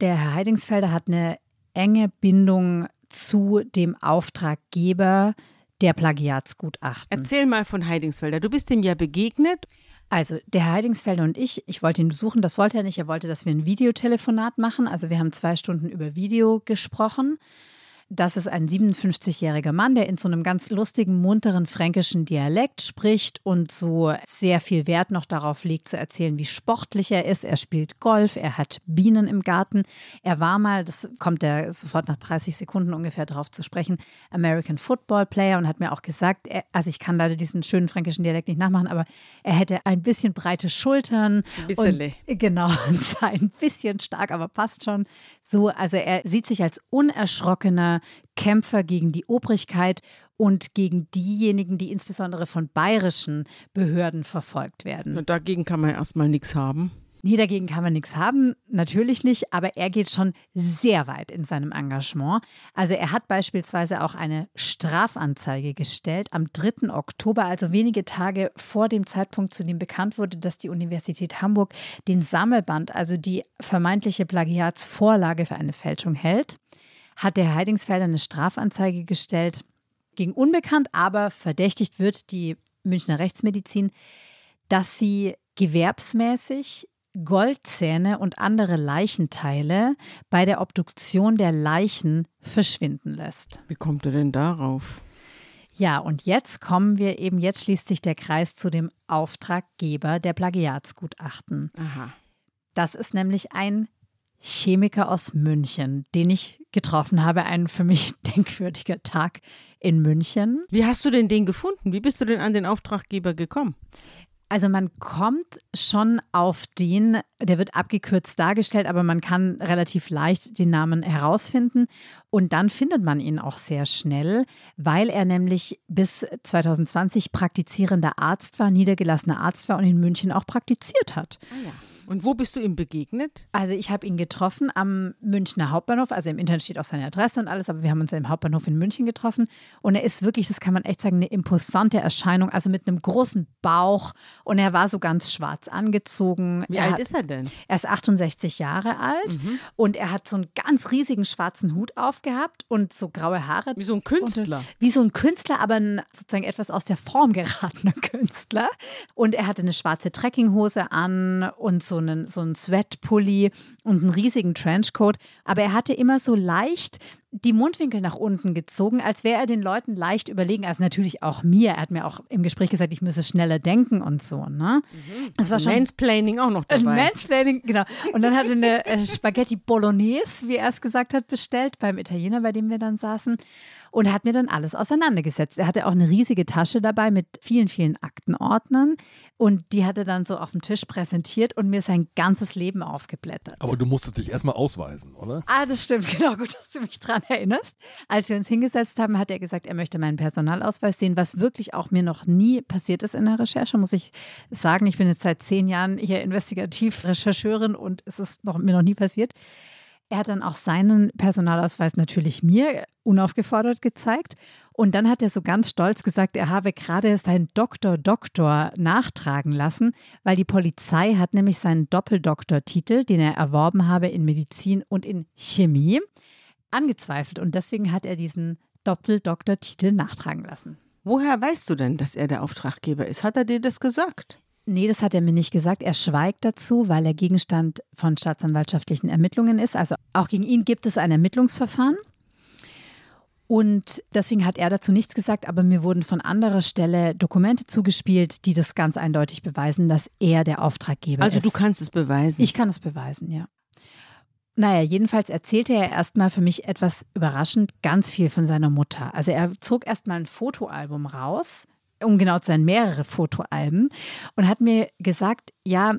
Der Herr Heidingsfelder hat eine enge Bindung zu dem Auftraggeber der Plagiatsgutachten. Erzähl mal von Heidingsfelder. Du bist ihm ja begegnet. Also der Herr Heidingsfelder und ich, ich wollte ihn besuchen, das wollte er nicht. Er wollte, dass wir ein Videotelefonat machen. Also wir haben zwei Stunden über Video gesprochen. Das ist ein 57-jähriger Mann, der in so einem ganz lustigen, munteren fränkischen Dialekt spricht und so sehr viel Wert noch darauf legt, zu erzählen, wie sportlich er ist. Er spielt Golf, er hat Bienen im Garten. Er war mal, das kommt er sofort nach 30 Sekunden ungefähr darauf zu sprechen, American Football Player und hat mir auch gesagt, er, also ich kann leider diesen schönen fränkischen Dialekt nicht nachmachen, aber er hätte ein bisschen breite Schultern. Ein bisserle. Und, genau, und sei ein bisschen stark, aber passt schon. So, also er sieht sich als unerschrockener Kämpfer gegen die Obrigkeit und gegen diejenigen, die insbesondere von bayerischen Behörden verfolgt werden. Und dagegen kann man erstmal nichts haben. Nee, dagegen kann man nichts haben, natürlich nicht, aber er geht schon sehr weit in seinem Engagement. Also er hat beispielsweise auch eine Strafanzeige gestellt am 3. Oktober, also wenige Tage vor dem Zeitpunkt, zu dem bekannt wurde, dass die Universität Hamburg den Sammelband, also die vermeintliche Plagiatsvorlage für eine Fälschung hält, hat der Heidingsfelder eine Strafanzeige gestellt gegen unbekannt, aber verdächtigt wird die Münchner Rechtsmedizin, dass sie gewerbsmäßig Goldzähne und andere Leichenteile bei der Obduktion der Leichen verschwinden lässt. Wie kommt er denn darauf? Ja, und jetzt kommen wir eben, jetzt schließt sich der Kreis zu dem Auftraggeber der Plagiatsgutachten. Aha. Das ist nämlich ein Chemiker aus München, den ich getroffen habe. Ein für mich denkwürdiger Tag in München. Wie hast du denn den gefunden? Wie bist du denn an den Auftraggeber gekommen? Also man kommt schon auf den, der wird abgekürzt dargestellt, aber man kann relativ leicht den Namen herausfinden. Und dann findet man ihn auch sehr schnell, weil er nämlich bis 2020 praktizierender Arzt war, niedergelassener Arzt war und in München auch praktiziert hat. Ah ja. Und wo bist du ihm begegnet? Also ich habe ihn getroffen am Münchner Hauptbahnhof. Also im Internet steht auch seine Adresse und alles, aber wir haben uns im Hauptbahnhof in München getroffen. Und er ist wirklich, das kann man echt sagen, eine imposante Erscheinung. Also mit einem großen Bauch. Und er war so ganz schwarz angezogen. Wie er alt hat, ist er denn? Er ist 68 Jahre alt und er hat so einen ganz riesigen schwarzen Hut aufgehabt und so graue Haare. Wie so ein Künstler. Und, wie so ein Künstler, aber ein, sozusagen etwas aus der Form geratener Künstler. Und er hatte eine schwarze Trekkinghose an und so einen, so einen Sweatpulli und einen riesigen Trenchcoat. Aber er hatte immer so leicht die Mundwinkel nach unten gezogen, als wäre er den Leuten leicht überlegen. Also natürlich auch mir. Er hat mir auch im Gespräch gesagt, ich müsse schneller denken und so. Ne? Mhm. Das war schon Mansplaining auch noch dabei. Mansplaining, genau. Und dann hat er eine äh, Spaghetti Bolognese, wie er es gesagt hat, bestellt beim Italiener, bei dem wir dann saßen und hat mir dann alles auseinandergesetzt. Er hatte auch eine riesige Tasche dabei mit vielen, vielen Aktenordnern und die hat er dann so auf dem Tisch präsentiert und mir sein ganzes Leben aufgeblättert. Aber du musstest dich erstmal ausweisen, oder? Ah, das stimmt, genau, gut, dass du mich dran erinnerst. Als wir uns hingesetzt haben, hat er gesagt, er möchte meinen Personalausweis sehen, was wirklich auch mir noch nie passiert ist in der Recherche, muss ich sagen. Ich bin jetzt seit zehn Jahren hier investigativ Rechercheurin und es ist noch, mir noch nie passiert. Er hat dann auch seinen Personalausweis natürlich mir unaufgefordert gezeigt. Und dann hat er so ganz stolz gesagt, er habe gerade seinen Doktor Doktor nachtragen lassen, weil die Polizei hat nämlich seinen Doppeldoktortitel, den er erworben habe in Medizin und in Chemie, angezweifelt. Und deswegen hat er diesen Doppeldoktortitel nachtragen lassen. Woher weißt du denn, dass er der Auftraggeber ist? Hat er dir das gesagt? Nee, das hat er mir nicht gesagt. Er schweigt dazu, weil er Gegenstand von staatsanwaltschaftlichen Ermittlungen ist. Also auch gegen ihn gibt es ein Ermittlungsverfahren. Und deswegen hat er dazu nichts gesagt, aber mir wurden von anderer Stelle Dokumente zugespielt, die das ganz eindeutig beweisen, dass er der Auftraggeber also ist. Also du kannst es beweisen. Ich kann es beweisen, ja. Naja, jedenfalls erzählte er erstmal für mich etwas überraschend ganz viel von seiner Mutter. Also er zog erstmal ein Fotoalbum raus um genau zu sein, mehrere Fotoalben und hat mir gesagt, ja,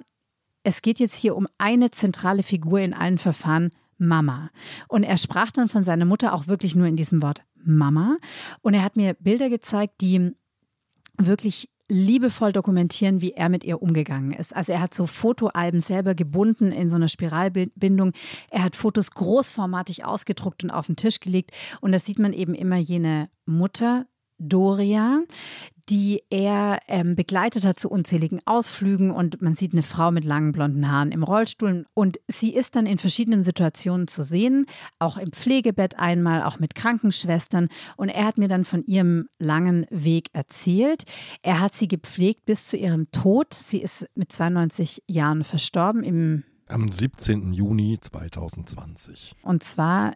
es geht jetzt hier um eine zentrale Figur in allen Verfahren, Mama. Und er sprach dann von seiner Mutter auch wirklich nur in diesem Wort Mama. Und er hat mir Bilder gezeigt, die wirklich liebevoll dokumentieren, wie er mit ihr umgegangen ist. Also er hat so Fotoalben selber gebunden in so einer Spiralbindung. Er hat Fotos großformatig ausgedruckt und auf den Tisch gelegt. Und da sieht man eben immer jene Mutter, Doria, die er ähm, begleitet hat zu unzähligen Ausflügen und man sieht eine Frau mit langen blonden Haaren im Rollstuhl und sie ist dann in verschiedenen Situationen zu sehen, auch im Pflegebett einmal, auch mit Krankenschwestern und er hat mir dann von ihrem langen Weg erzählt. Er hat sie gepflegt bis zu ihrem Tod. Sie ist mit 92 Jahren verstorben im am 17. Juni 2020. Und zwar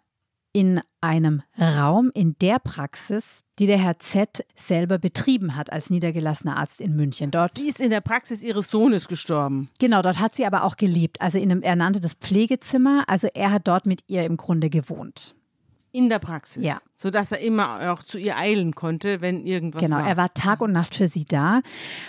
in einem Raum in der Praxis, die der Herr Z selber betrieben hat als niedergelassener Arzt in München. Dort sie ist in der Praxis ihres Sohnes gestorben. Genau, dort hat sie aber auch gelebt. Also in einem, er nannte das Pflegezimmer. Also er hat dort mit ihr im Grunde gewohnt. In der Praxis. Ja. Sodass er immer auch zu ihr eilen konnte, wenn irgendwas genau, war. Genau, er war Tag und Nacht für sie da.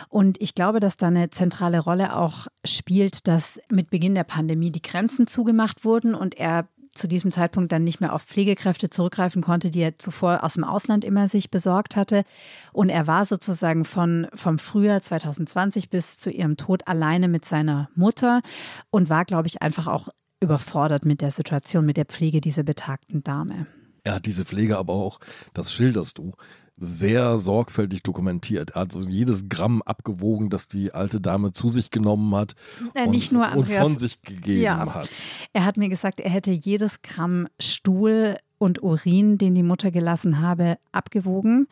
Und ich glaube, dass da eine zentrale Rolle auch spielt, dass mit Beginn der Pandemie die Grenzen zugemacht wurden und er zu diesem Zeitpunkt dann nicht mehr auf Pflegekräfte zurückgreifen konnte, die er zuvor aus dem Ausland immer sich besorgt hatte. Und er war sozusagen von, vom Frühjahr 2020 bis zu ihrem Tod alleine mit seiner Mutter und war, glaube ich, einfach auch überfordert mit der Situation, mit der Pflege dieser betagten Dame. Er hat diese Pflege aber auch, das schilderst du, sehr sorgfältig dokumentiert. Er hat so jedes Gramm abgewogen, das die alte Dame zu sich genommen hat äh, und, nur und von sich gegeben ja. hat. Er hat mir gesagt, er hätte jedes Gramm Stuhl und Urin, den die Mutter gelassen habe, abgewogen.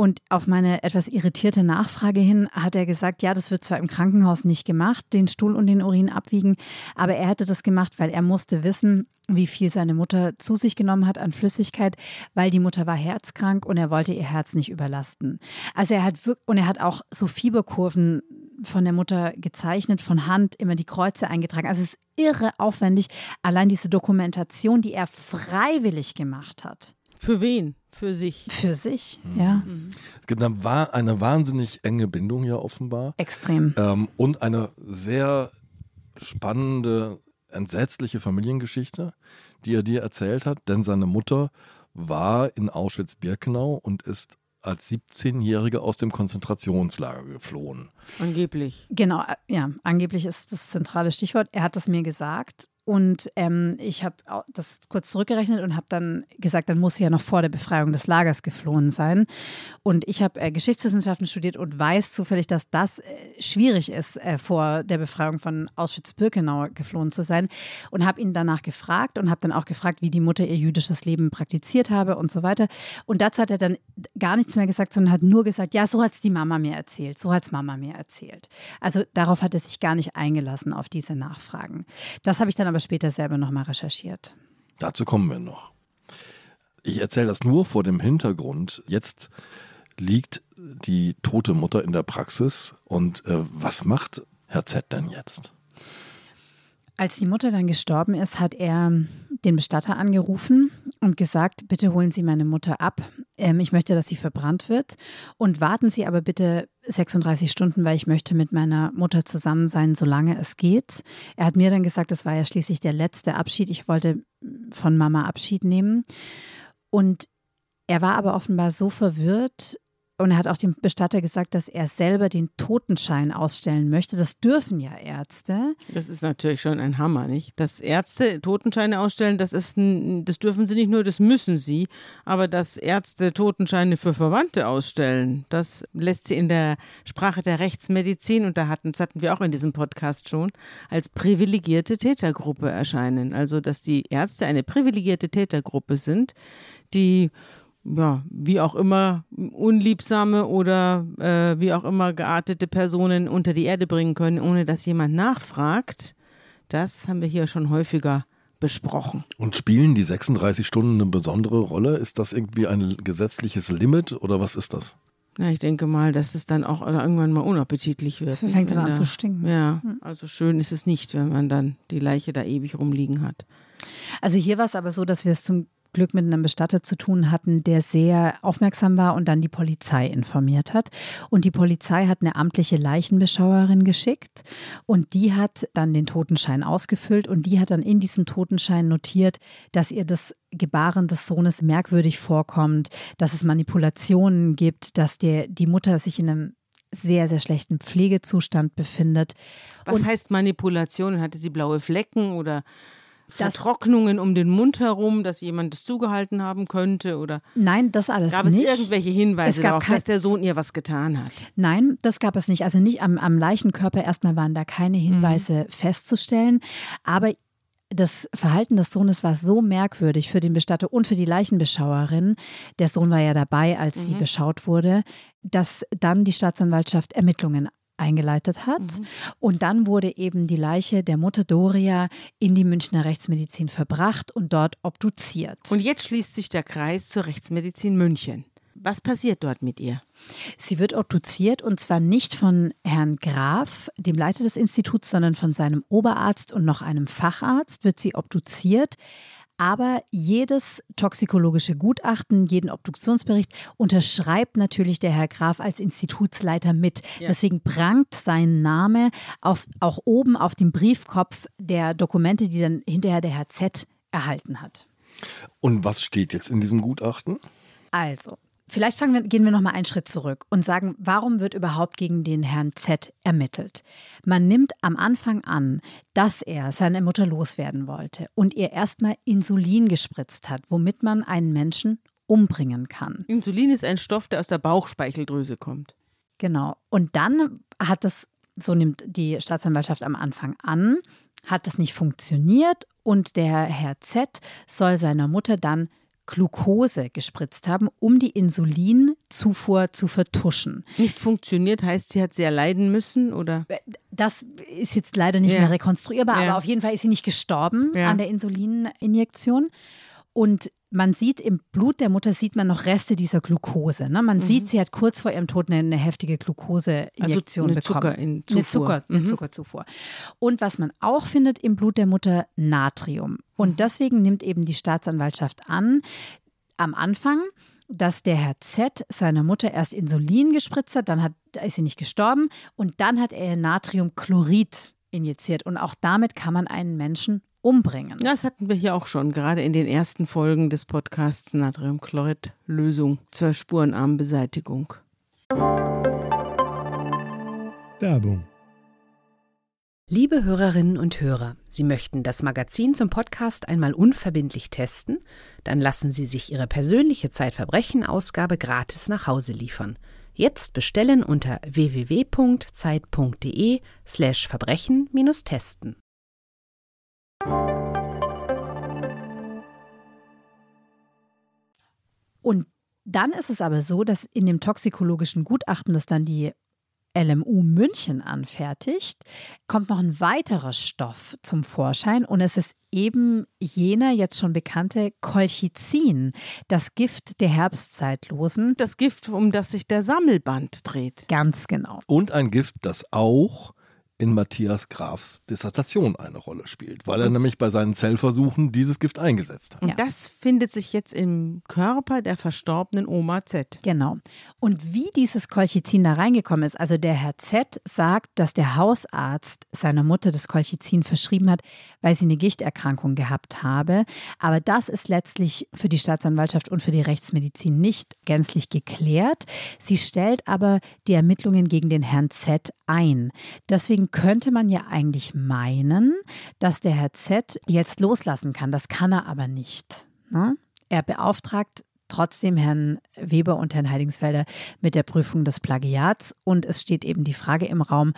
Und auf meine etwas irritierte Nachfrage hin hat er gesagt, ja, das wird zwar im Krankenhaus nicht gemacht, den Stuhl und den Urin abwiegen, aber er hätte das gemacht, weil er musste wissen, wie viel seine Mutter zu sich genommen hat an Flüssigkeit, weil die Mutter war herzkrank und er wollte ihr Herz nicht überlasten. Also er hat und er hat auch so Fieberkurven von der Mutter gezeichnet, von Hand immer die Kreuze eingetragen. Also es ist irre aufwendig, allein diese Dokumentation, die er freiwillig gemacht hat. Für wen? Für sich. Für sich, mhm. ja. Es gibt eine, eine, wahnsinnig enge Bindung ja offenbar. Extrem. Ähm, und eine sehr spannende, entsetzliche Familiengeschichte, die er dir erzählt hat, denn seine Mutter war in Auschwitz-Birkenau und ist als 17-Jährige aus dem Konzentrationslager geflohen. Angeblich. Genau, äh, ja, angeblich ist das zentrale Stichwort. Er hat das mir gesagt. Und ähm, ich habe das kurz zurückgerechnet und habe dann gesagt, dann muss sie ja noch vor der Befreiung des Lagers geflohen sein. Und ich habe äh, Geschichtswissenschaften studiert und weiß zufällig, dass das äh, schwierig ist, äh, vor der Befreiung von Auschwitz-Birkenau geflohen zu sein. Und habe ihn danach gefragt und habe dann auch gefragt, wie die Mutter ihr jüdisches Leben praktiziert habe und so weiter. Und dazu hat er dann gar nichts mehr gesagt, sondern hat nur gesagt, ja, so hat es die Mama mir erzählt, so hat es Mama mir erzählt. Also darauf hat er sich gar nicht eingelassen, auf diese Nachfragen. Das habe ich dann aber später selber nochmal recherchiert. Dazu kommen wir noch. Ich erzähle das nur vor dem Hintergrund. Jetzt liegt die tote Mutter in der Praxis und äh, was macht Herr Z denn jetzt? Als die Mutter dann gestorben ist, hat er den Bestatter angerufen und gesagt, bitte holen Sie meine Mutter ab. Ähm, ich möchte, dass sie verbrannt wird. Und warten Sie aber bitte 36 Stunden, weil ich möchte mit meiner Mutter zusammen sein, solange es geht. Er hat mir dann gesagt, das war ja schließlich der letzte Abschied. Ich wollte von Mama Abschied nehmen. Und er war aber offenbar so verwirrt, und er hat auch dem Bestatter gesagt, dass er selber den Totenschein ausstellen möchte. Das dürfen ja Ärzte. Das ist natürlich schon ein Hammer, nicht? Dass Ärzte Totenscheine ausstellen, das ist ein, das dürfen sie nicht nur, das müssen sie. Aber dass Ärzte Totenscheine für Verwandte ausstellen, das lässt sie in der Sprache der Rechtsmedizin, und da hatten, das hatten wir auch in diesem Podcast schon, als privilegierte Tätergruppe erscheinen. Also, dass die Ärzte eine privilegierte Tätergruppe sind, die ja, wie auch immer unliebsame oder äh, wie auch immer geartete Personen unter die Erde bringen können, ohne dass jemand nachfragt, das haben wir hier schon häufiger besprochen. Und spielen die 36 Stunden eine besondere Rolle? Ist das irgendwie ein gesetzliches Limit oder was ist das? Ja, ich denke mal, dass es dann auch irgendwann mal unappetitlich wird. Das fängt dann an zu stinken. Ja, also schön ist es nicht, wenn man dann die Leiche da ewig rumliegen hat. Also hier war es aber so, dass wir es zum Glück mit einem Bestatter zu tun hatten, der sehr aufmerksam war und dann die Polizei informiert hat. Und die Polizei hat eine amtliche Leichenbeschauerin geschickt und die hat dann den Totenschein ausgefüllt und die hat dann in diesem Totenschein notiert, dass ihr das Gebaren des Sohnes merkwürdig vorkommt, dass es Manipulationen gibt, dass der, die Mutter sich in einem sehr, sehr schlechten Pflegezustand befindet. Was und heißt Manipulation? Hatte sie blaue Flecken oder Vertrocknungen um den Mund herum, dass jemand das zugehalten haben könnte? Oder Nein, das alles gab nicht. Gab es irgendwelche Hinweise darauf, dass der Sohn ihr was getan hat? Nein, das gab es nicht. Also nicht am, am Leichenkörper erstmal waren da keine Hinweise mhm. festzustellen. Aber das Verhalten des Sohnes war so merkwürdig für den Bestatter und für die Leichenbeschauerin, der Sohn war ja dabei, als mhm. sie beschaut wurde, dass dann die Staatsanwaltschaft Ermittlungen eingeleitet hat. Mhm. Und dann wurde eben die Leiche der Mutter Doria in die Münchner Rechtsmedizin verbracht und dort obduziert. Und jetzt schließt sich der Kreis zur Rechtsmedizin München. Was passiert dort mit ihr? Sie wird obduziert und zwar nicht von Herrn Graf, dem Leiter des Instituts, sondern von seinem Oberarzt und noch einem Facharzt wird sie obduziert. Aber jedes toxikologische Gutachten, jeden Obduktionsbericht unterschreibt natürlich der Herr Graf als Institutsleiter mit. Ja. Deswegen prangt sein Name auf, auch oben auf dem Briefkopf der Dokumente, die dann hinterher der Herr Z erhalten hat. Und was steht jetzt in diesem Gutachten? Also, Vielleicht wir, gehen wir noch mal einen Schritt zurück und sagen, warum wird überhaupt gegen den Herrn Z ermittelt? Man nimmt am Anfang an, dass er seine Mutter loswerden wollte und ihr erstmal Insulin gespritzt hat, womit man einen Menschen umbringen kann. Insulin ist ein Stoff, der aus der Bauchspeicheldrüse kommt. Genau. Und dann hat das, so nimmt die Staatsanwaltschaft am Anfang an, hat das nicht funktioniert und der Herr Z soll seiner Mutter dann Glucose gespritzt haben, um die Insulinzufuhr zu vertuschen. Nicht funktioniert heißt, sie hat sehr leiden müssen, oder? Das ist jetzt leider nicht ja. mehr rekonstruierbar, ja. aber auf jeden Fall ist sie nicht gestorben ja. an der Insulininjektion. Und man sieht im Blut der Mutter sieht man noch Reste dieser Glucose. Ne? Man mhm. sieht, sie hat kurz vor ihrem Tod eine, heftige Glucoseinjektion also bekommen. Zucker eine, Zucker, mhm. eine Zuckerzufuhr. Und was man auch findet im Blut der Mutter, Natrium. Und mhm. deswegen nimmt eben die Staatsanwaltschaft an, am Anfang, dass der Herr Z seiner Mutter erst Insulin gespritzt hat, dann hat, ist sie nicht gestorben und dann hat er Natriumchlorid injiziert. Und auch damit kann man einen Menschen umbringen. Das hatten wir hier auch schon, gerade in den ersten Folgen des Podcasts Natriumchlorid-Lösung zur Spurenarmbeseitigung. Werbung. Liebe Hörerinnen und Hörer, Sie möchten das Magazin zum Podcast einmal unverbindlich testen? Dann lassen Sie sich Ihre persönliche Zeitverbrechen-Ausgabe gratis nach Hause liefern. Jetzt bestellen unter www.zeit.de slash Verbrechen-testen. Und dann ist es aber so, dass in dem toxikologischen Gutachten, das dann die LMU München anfertigt, kommt noch ein weiterer Stoff zum Vorschein und es ist eben jener jetzt schon bekannte Colchicin, das Gift der Herbstzeitlosen. Das Gift, um das sich der Sammelband dreht. Ganz genau. Und ein Gift, das auch in Matthias Grafs Dissertation eine Rolle spielt, weil er nämlich bei seinen Zellversuchen dieses Gift eingesetzt hat. Und Ja. das findet sich jetzt im Körper der verstorbenen Oma Z. Genau. Und wie dieses Colchicin da reingekommen ist, also der Herr Z sagt, dass der Hausarzt seiner Mutter das Colchicin verschrieben hat, weil sie eine Gichterkrankung gehabt habe. Aber das ist letztlich für die Staatsanwaltschaft und für die Rechtsmedizin nicht gänzlich geklärt. Sie stellt aber die Ermittlungen gegen den Herrn Z ein. Deswegen könnte man ja eigentlich meinen, dass der Herr Z jetzt loslassen kann. Das kann er aber nicht. Ne? Er beauftragt trotzdem Herrn Weber und Herrn Heidingsfelder mit der Prüfung des Plagiats. Und es steht eben die Frage im Raum,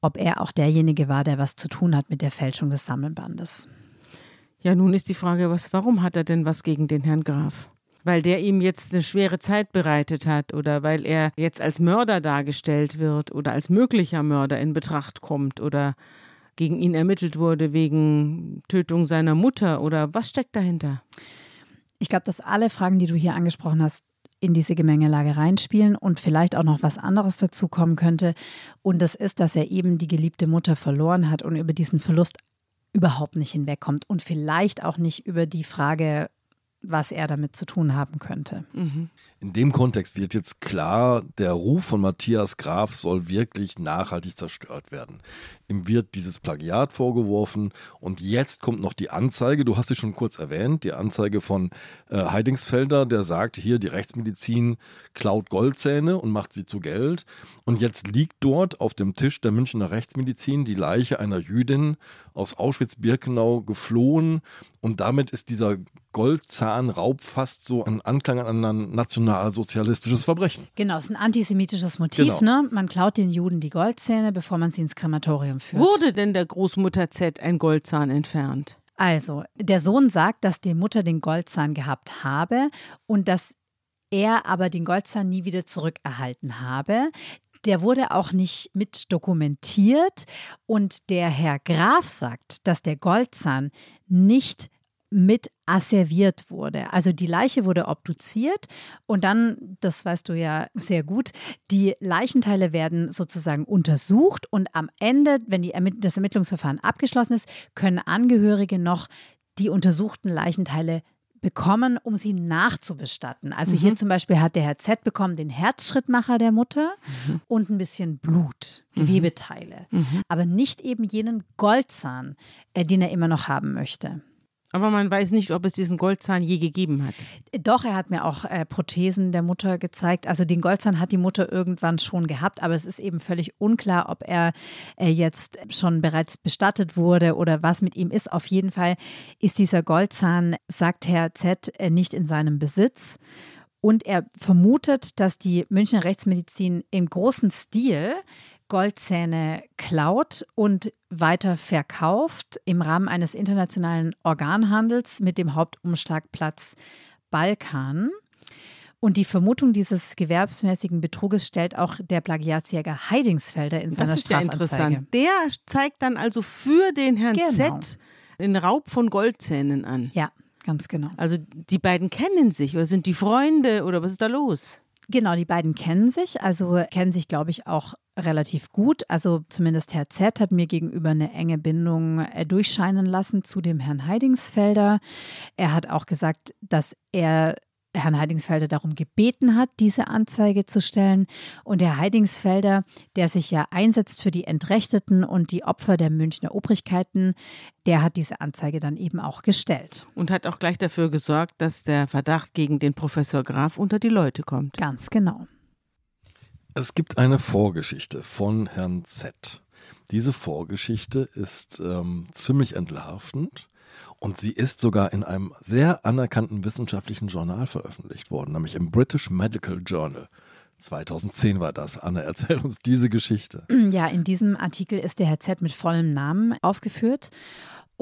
ob er auch derjenige war, der was zu tun hat mit der Fälschung des Sammelbandes. Ja, nun ist die Frage, was, warum hat er denn was gegen den Herrn Graf? Weil der ihm jetzt eine schwere Zeit bereitet hat oder weil er jetzt als Mörder dargestellt wird oder als möglicher Mörder in Betracht kommt oder gegen ihn ermittelt wurde wegen Tötung seiner Mutter oder was steckt dahinter? Ich glaube, dass alle Fragen, die du hier angesprochen hast, in diese Gemengelage reinspielen und vielleicht auch noch was anderes dazu kommen könnte. Und das ist, dass er eben die geliebte Mutter verloren hat und über diesen Verlust überhaupt nicht hinwegkommt und vielleicht auch nicht über die Frage, was er damit zu tun haben könnte. In dem Kontext wird jetzt klar, der Ruf von Matthias Graf soll wirklich nachhaltig zerstört werden. Ihm wird dieses Plagiat vorgeworfen und jetzt kommt noch die Anzeige, du hast sie schon kurz erwähnt, die Anzeige von äh, Heidingsfelder, der sagt, hier die Rechtsmedizin klaut Goldzähne und macht sie zu Geld. Und jetzt liegt dort auf dem Tisch der Münchner Rechtsmedizin die Leiche einer Jüdin aus Auschwitz-Birkenau geflohen und damit ist dieser Goldzahnraub fast so ein Anklang an ein nationalsozialistisches Verbrechen. Genau, es ist ein antisemitisches Motiv. Genau. Ne? Man klaut den Juden die Goldzähne, bevor man sie ins Krematorium führt. Wurde denn der Großmutter Z ein Goldzahn entfernt? Also, der Sohn sagt, dass die Mutter den Goldzahn gehabt habe und dass er aber den Goldzahn nie wieder zurückerhalten habe. Der wurde auch nicht mit dokumentiert und der Herr Graf sagt, dass der Goldzahn nicht mit asserviert wurde. Also die Leiche wurde obduziert und dann, das weißt du ja sehr gut, die Leichenteile werden sozusagen untersucht und am Ende, wenn die das Ermittlungsverfahren abgeschlossen ist, können Angehörige noch die untersuchten Leichenteile bekommen, um sie nachzubestatten. Also hier zum Beispiel hat der Herr Z bekommen den Herzschrittmacher der Mutter und ein bisschen Blut, Gewebeteile, aber nicht eben jenen Goldzahn, äh, den er immer noch haben möchte. Aber man weiß nicht, ob es diesen Goldzahn je gegeben hat. Doch, er hat mir auch äh, Prothesen der Mutter gezeigt. Also den Goldzahn hat die Mutter irgendwann schon gehabt, aber es ist eben völlig unklar, ob er äh, jetzt schon bereits bestattet wurde oder was mit ihm ist. Auf jeden Fall ist dieser Goldzahn, sagt Herr Z, äh, nicht in seinem Besitz. Und er vermutet, dass die Münchner Rechtsmedizin im großen Stil Goldzähne klaut und weiter verkauft im Rahmen eines internationalen Organhandels mit dem Hauptumschlagplatz Balkan. Und die Vermutung dieses gewerbsmäßigen Betruges stellt auch der Plagiatsjäger Heidingsfelder in seiner Das ist ja Strafanzeige. interessant. Der zeigt dann also für den Herrn Genau. Z den Raub von Goldzähnen an. Ja, ganz genau. Also die beiden kennen sich oder sind die Freunde oder was ist da los? Genau, die beiden kennen sich, also kennen sich, glaube ich, auch relativ gut. Also zumindest Herr Z hat mir gegenüber eine enge Bindung äh, durchscheinen lassen zu dem Herrn Heidingsfelder. Er hat auch gesagt, dass er Herrn Heidingsfelder darum gebeten hat, diese Anzeige zu stellen. Und Herr Heidingsfelder, der sich ja einsetzt für die Entrechteten und die Opfer der Münchner Obrigkeiten, der hat diese Anzeige dann eben auch gestellt. Und hat auch gleich dafür gesorgt, dass der Verdacht gegen den Professor Graf unter die Leute kommt. Ganz genau. Es gibt eine Vorgeschichte von Herrn Z. Diese Vorgeschichte ist ähm, ziemlich entlarvend und sie ist sogar in einem sehr anerkannten wissenschaftlichen Journal veröffentlicht worden, nämlich im British Medical Journal. 2010 war das. Anne, erzähl uns diese Geschichte. Ja, in diesem Artikel ist der Herr Z mit vollem Namen aufgeführt.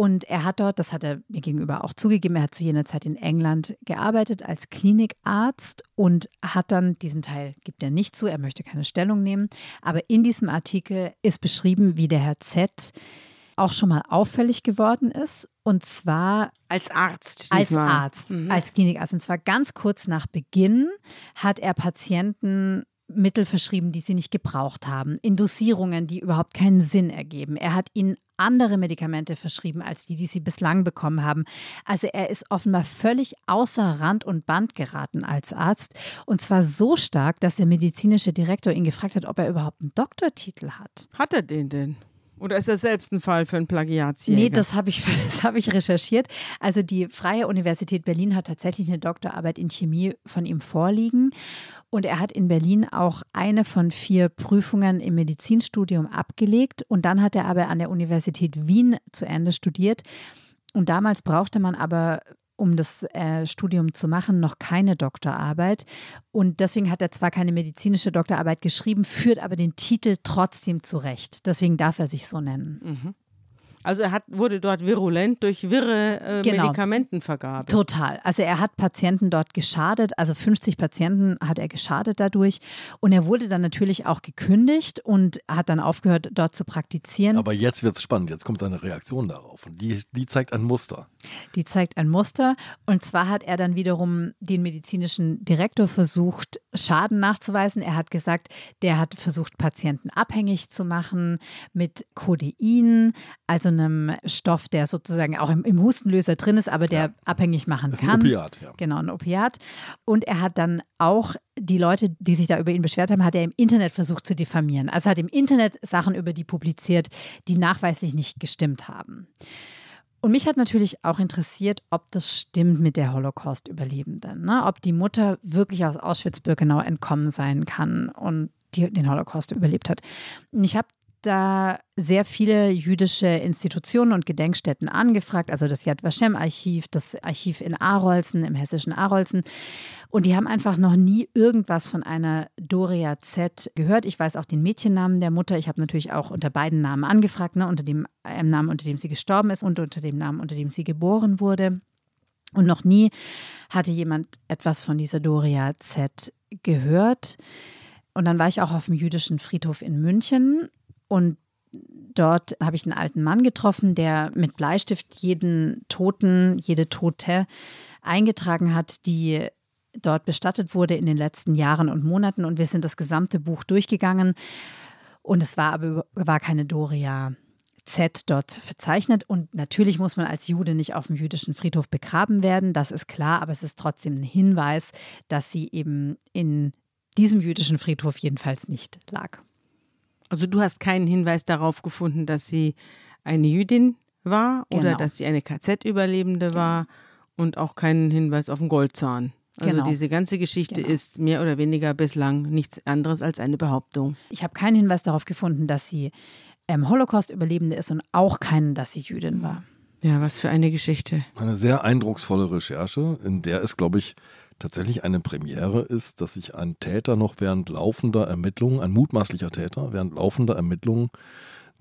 Und er hat dort, das hat er mir gegenüber auch zugegeben, er hat zu jener Zeit in England gearbeitet als Klinikarzt und hat dann diesen Teil, gibt er nicht zu, er möchte keine Stellung nehmen. Aber in diesem Artikel ist beschrieben, wie der Herr Z auch schon mal auffällig geworden ist. Und zwar als Arzt. Diesmal. Als Arzt, mhm. als Klinikarzt. Und zwar ganz kurz nach Beginn hat er Patienten Mittel verschrieben, die sie nicht gebraucht haben, in Dosierungen, die überhaupt keinen Sinn ergeben. Er hat ihnen andere Medikamente verschrieben als die, die sie bislang bekommen haben. Also er ist offenbar völlig außer Rand und Band geraten als Arzt. Und zwar so stark, dass der medizinische Direktor ihn gefragt hat, ob er überhaupt einen Doktortitel hat. Hat er den denn? Oder ist das selbst ein Fall für einen Plagiatsjäger? Nee, das habe ich, hab ich recherchiert. Also die Freie Universität Berlin hat tatsächlich eine Doktorarbeit in Chemie von ihm vorliegen. Und er hat in Berlin auch eine von vier Prüfungen im Medizinstudium abgelegt. Und dann hat er aber an der Universität Wien zu Ende studiert. Und damals brauchte man aber um das äh, Studium zu machen, noch keine Doktorarbeit. Und deswegen hat er zwar keine medizinische Doktorarbeit geschrieben, führt aber den Titel trotzdem zurecht. Deswegen darf er sich so nennen. Mhm. Also er hat, wurde dort virulent durch wirre äh, genau. Medikamentenvergabe. Total. Also er hat Patienten dort geschadet, also 50 Patienten hat er geschadet dadurch. Und er wurde dann natürlich auch gekündigt und hat dann aufgehört, dort zu praktizieren. Aber jetzt wird es spannend, jetzt kommt seine Reaktion darauf. Und die, die zeigt ein Muster. Die zeigt ein Muster. Und zwar hat er dann wiederum den medizinischen Direktor versucht, Schaden nachzuweisen. Er hat gesagt, der hat versucht, Patienten abhängig zu machen mit Codein, also einem Stoff, der sozusagen auch im, im Hustenlöser drin ist, aber der ja. abhängig machen das ist kann. Ein Opiat, ja. Genau, ein Opiat. Und er hat dann auch die Leute, die sich da über ihn beschwert haben, hat er im Internet versucht zu diffamieren. Also hat im Internet Sachen über die publiziert, die nachweislich nicht gestimmt haben. Und mich hat natürlich auch interessiert, ob das stimmt mit der Holocaust-Überlebenden. Ne? Ob die Mutter wirklich aus Auschwitz-Birkenau entkommen sein kann und die den Holocaust überlebt hat. Und ich habe da sehr viele jüdische Institutionen und Gedenkstätten angefragt, also das Yad Vashem Archiv, das Archiv in Arolsen, im hessischen Arolsen. Und die haben einfach noch nie irgendwas von einer Doria Z gehört. Ich weiß auch den Mädchennamen der Mutter. Ich habe natürlich auch unter beiden Namen angefragt, ne, unter dem äh, Namen, unter dem sie gestorben ist und unter dem Namen, unter dem sie geboren wurde. Und noch nie hatte jemand etwas von dieser Doria Z gehört. Und dann war ich auch auf dem jüdischen Friedhof in München und dort habe ich einen alten Mann getroffen, der mit Bleistift jeden Toten, jede Tote eingetragen hat, die dort bestattet wurde in den letzten Jahren und Monaten. Und wir sind das gesamte Buch durchgegangen. Und es war aber war keine Doria Z dort verzeichnet. Und natürlich muss man als Jude nicht auf dem jüdischen Friedhof begraben werden, das ist klar, aber es ist trotzdem ein Hinweis, dass sie eben in diesem jüdischen Friedhof jedenfalls nicht lag. Also du hast keinen Hinweis darauf gefunden, dass sie eine Jüdin war genau. oder dass sie eine KZ-Überlebende genau. war und auch keinen Hinweis auf einen Goldzahn. Also genau. diese ganze Geschichte genau. ist mehr oder weniger bislang nichts anderes als eine Behauptung. Ich habe keinen Hinweis darauf gefunden, dass sie ähm, Holocaust-Überlebende ist und auch keinen, dass sie Jüdin war. Ja, was für eine Geschichte. Eine sehr eindrucksvolle Recherche, in der es, glaube ich, tatsächlich eine Premiere ist, dass sich ein Täter noch während laufender Ermittlungen, ein mutmaßlicher Täter, während laufender Ermittlungen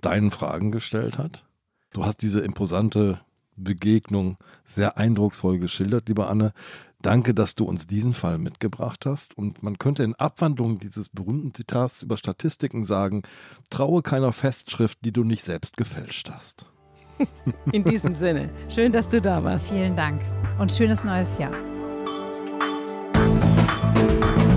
deinen Fragen gestellt hat. Du hast diese imposante Begegnung sehr eindrucksvoll geschildert, lieber Anne. Danke, dass du uns diesen Fall mitgebracht hast. Und man könnte in Abwandlung dieses berühmten Zitats über Statistiken sagen, traue keiner Festschrift, die du nicht selbst gefälscht hast. In diesem Sinne, schön, dass du da warst. Vielen Dank und schönes neues Jahr. you